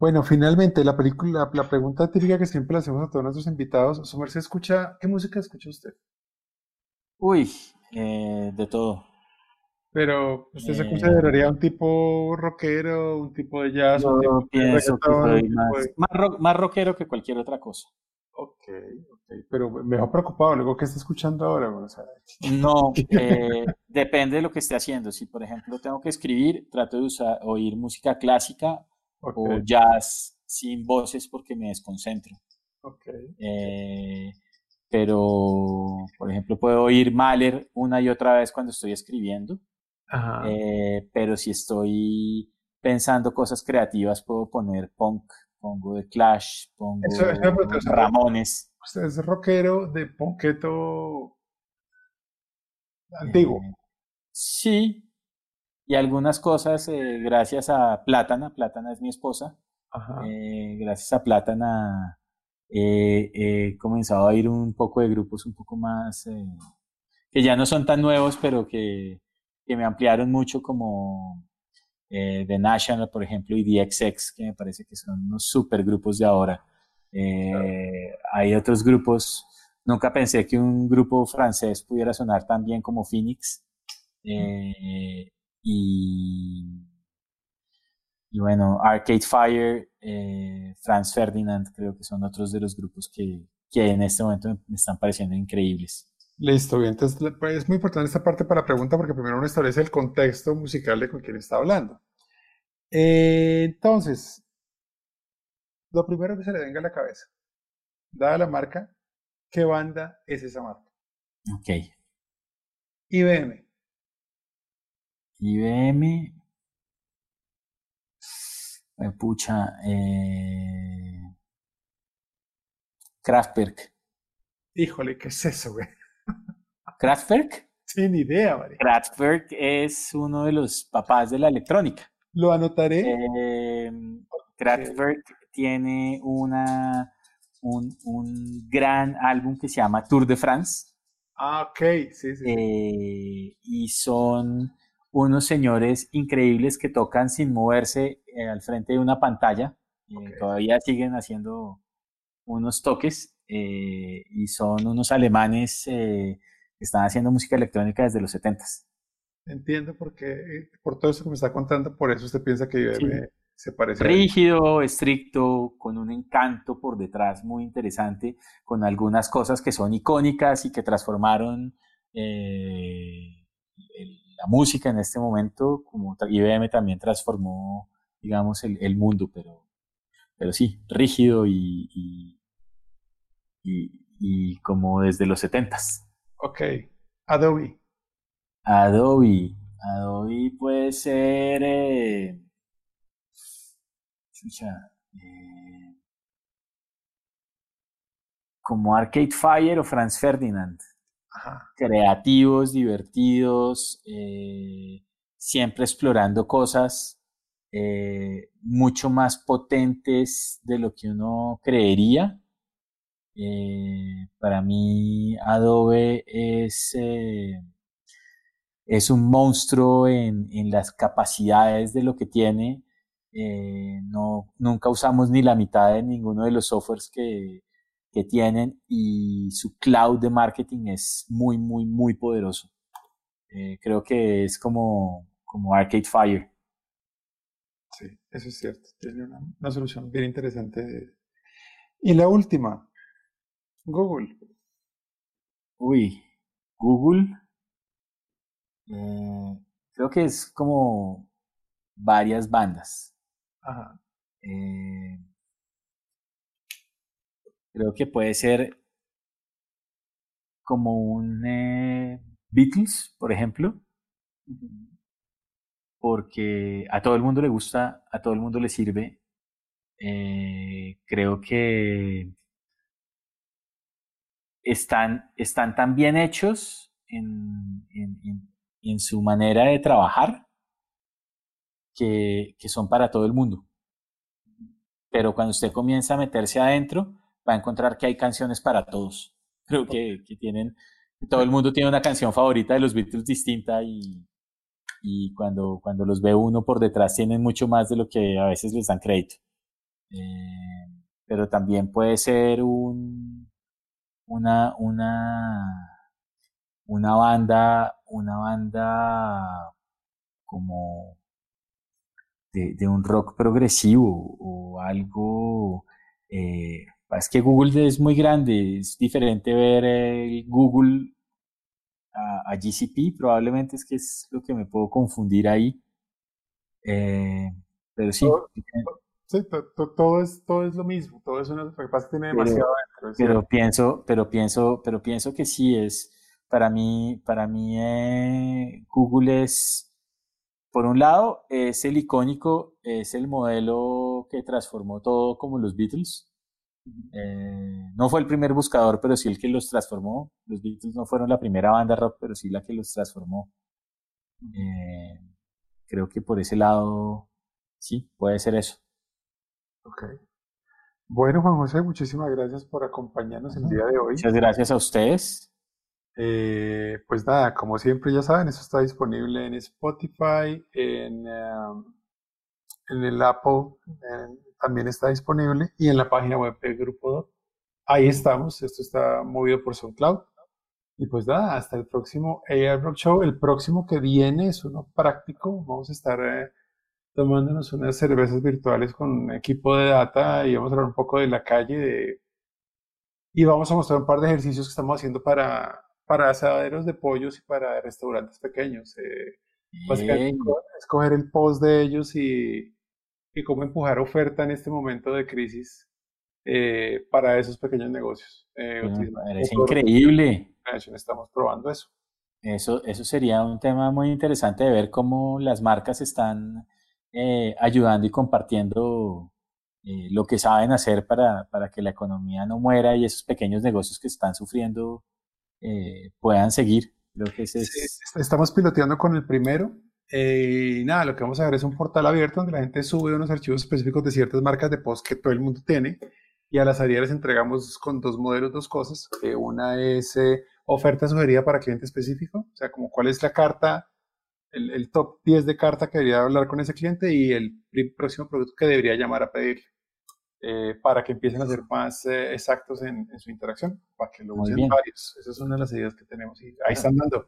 Bueno, finalmente, la película, la pregunta típica que siempre le hacemos a todos nuestros invitados, Somer, ¿se escucha? ¿Qué música escucha usted? Uy, eh, de todo. Pero, ¿usted se eh, consideraría un tipo rockero, un tipo de jazz, un tipo pienso que más, más, rockero que cualquier otra cosa. Ok, ok, pero me ha preocupado luego que está escuchando ahora. no, eh, depende de lo que esté haciendo. Si, por ejemplo, tengo que escribir, trato de usar, oír música clásica o jazz sin voces porque me desconcentro. Okay. Eh, pero, por ejemplo, puedo oír Mahler una y otra vez cuando estoy escribiendo, eh, pero si estoy pensando cosas creativas, puedo poner punk, pongo de Clash, pongo Ramones. Usted es rockero de punketo antiguo. Sí, y algunas cosas eh, gracias a Plátana, Plátana es mi esposa, eh, gracias a Plátana he comenzado a ir un poco de grupos un poco más, que ya no son tan nuevos, pero que, que me ampliaron mucho como The National, por ejemplo, y DXX, que me parece que son unos super grupos de ahora. Hay otros grupos Nunca pensé que un grupo francés pudiera sonar tan bien como Phoenix. Eh, y, y, bueno, Arcade Fire, eh, Franz Ferdinand, creo que son otros de los grupos que, que en este momento me están pareciendo increíbles. Listo, bien. Entonces, pues, es muy importante esta parte para la pregunta porque primero uno establece el contexto musical de con quién está hablando. Eh, entonces, lo primero que se le venga a la cabeza, dada la marca, ¿Qué banda es esa marca? Ok. IBM. IBM. Eh, pucha. Eh... Kraftwerk. Híjole, ¿qué es eso, güey? ¿Kraftwerk? Sin idea, María. Kraftwerk es uno de los papás de la electrónica. Lo anotaré. Eh, Kraftwerk tiene una un, un, gran álbum que se llama Tour de France. Ah, ok, sí, sí. Eh, y son unos señores increíbles que tocan sin moverse eh, al frente de una pantalla. Eh, todavía siguen haciendo unos toques y son unos alemanes que están haciendo música electrónica desde los 70 Entiendo porque por todo eso que me está contando, por eso usted piensa que parece Rígido, estricto, con un encanto por detrás muy interesante, con algunas cosas que son icónicas y que transformaron eh, la música en este momento, como IBM también transformó, digamos, el, mundo, pero, pero sí, rígido y, y, como desde los setentas. Ok, Adobe. Adobe. Adobe puede ser... Eh, eh, como Arcade Fire o Franz Ferdinand. Creativos, divertidos, eh, siempre explorando cosas eh, mucho más potentes de lo que uno creería. para mí Adobe es, es un monstruo en, en, las capacidades de lo que tiene eh, no, nunca usamos ni la mitad de ninguno de los softwares que, que tienen y su cloud de marketing es muy, muy, muy poderoso. Eh, creo que es como, como Arcade Fire. Sí, eso es cierto. Tiene una, una solución bien interesante. Y la última, Google. Uy, Google. Eh, creo que es como varias bandas. Eh, creo que puede ser como un eh, Beatles, por ejemplo, porque a todo el mundo le gusta, a todo el mundo le sirve. Eh, creo que están, están tan bien hechos en, en su manera de trabajar que, son para todo el mundo. Pero cuando usted comienza a meterse adentro, va a encontrar que hay canciones para todos. Creo que, que tienen, todo el mundo tiene una canción favorita de los Beatles distinta y, y cuando, cuando los ve uno por detrás tienen mucho más de lo que a veces les dan crédito. Eh, pero también puede ser un, una, una, una banda, una banda como de, un rock progresivo o algo... Eh, es que Google es muy grande, es diferente ver el Google a, GCP, probablemente es que es lo que me puedo confundir ahí. Eh, pero sí. Todo, es, todo es lo mismo, todo es una, lo que pasa que tiene demasiado pero, pienso, pero pienso, pero pienso que sí es, para mí, para mí eh, Google es, por un lado, es el icónico, es el modelo que transformó todo como los Beatles. Eh, no fue el primer buscador, pero sí el que los transformó. Los Beatles no fueron la primera banda rock, pero sí la que los transformó. Eh, creo que por ese lado, sí, puede ser eso. Ok. Bueno, Juan José, muchísimas gracias por acompañarnos el día de hoy. Muchas gracias a ustedes. Eh, pues nada, como siempre ya saben, eso está disponible en Spotify, en, um, en el Apple, también está disponible y en la página web del Grupo Ahí estamos, esto está movido por SoundCloud. Y pues nada, hasta el próximo AR Rock Show. El próximo que viene es uno práctico. Vamos a estar eh, tomándonos unas cervezas virtuales con un equipo de data y vamos a hablar un poco de la calle. Y vamos a mostrar un par de ejercicios que estamos haciendo para, para asaderos de pollos y para restaurantes pequeños. Eh, básicamente, escoger el post de ellos y, y cómo empujar oferta en este momento de crisis eh, para esos pequeños negocios. Eh, es increíble. Estamos probando eso. Eso, eso sería un tema muy interesante de ver cómo las marcas están eh, ayudando y compartiendo eh, lo que saben hacer para, para, que la economía no muera y esos pequeños negocios que están sufriendo puedan seguir. que estamos piloteando con el primero. Y nada, lo que vamos a ver es un portal abierto donde la gente sube unos archivos específicos de ciertas marcas de post que todo el mundo tiene y a las salida les entregamos con dos modelos, dos cosas. una es eh, oferta sugerida para cliente específico, o sea, como cuál es la carta, el, top 10 de carta que debería hablar con ese cliente y el próximo producto que debería llamar a pedirle. Eh, para que empiecen a ser más eh, exactos en, su interacción, para que lo usen varios. Esa es una de las ideas que tenemos y ahí están dando.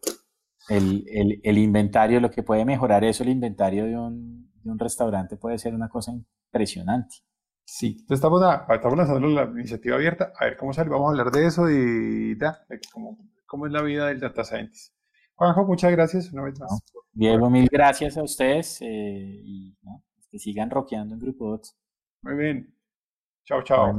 El, el, el, inventario, lo que puede mejorar eso, el inventario de un, de un restaurante puede ser una cosa impresionante. Sí, entonces estamos, estamos lanzando la iniciativa abierta, a ver cómo sale, vamos a hablar de eso y ya, cómo, cómo es la vida del data scientist. Juanjo, muchas gracias una vez más. Diego, mil gracias a ustedes eh, y que sigan rockeando en Grupo Muy bien. Chao, chao.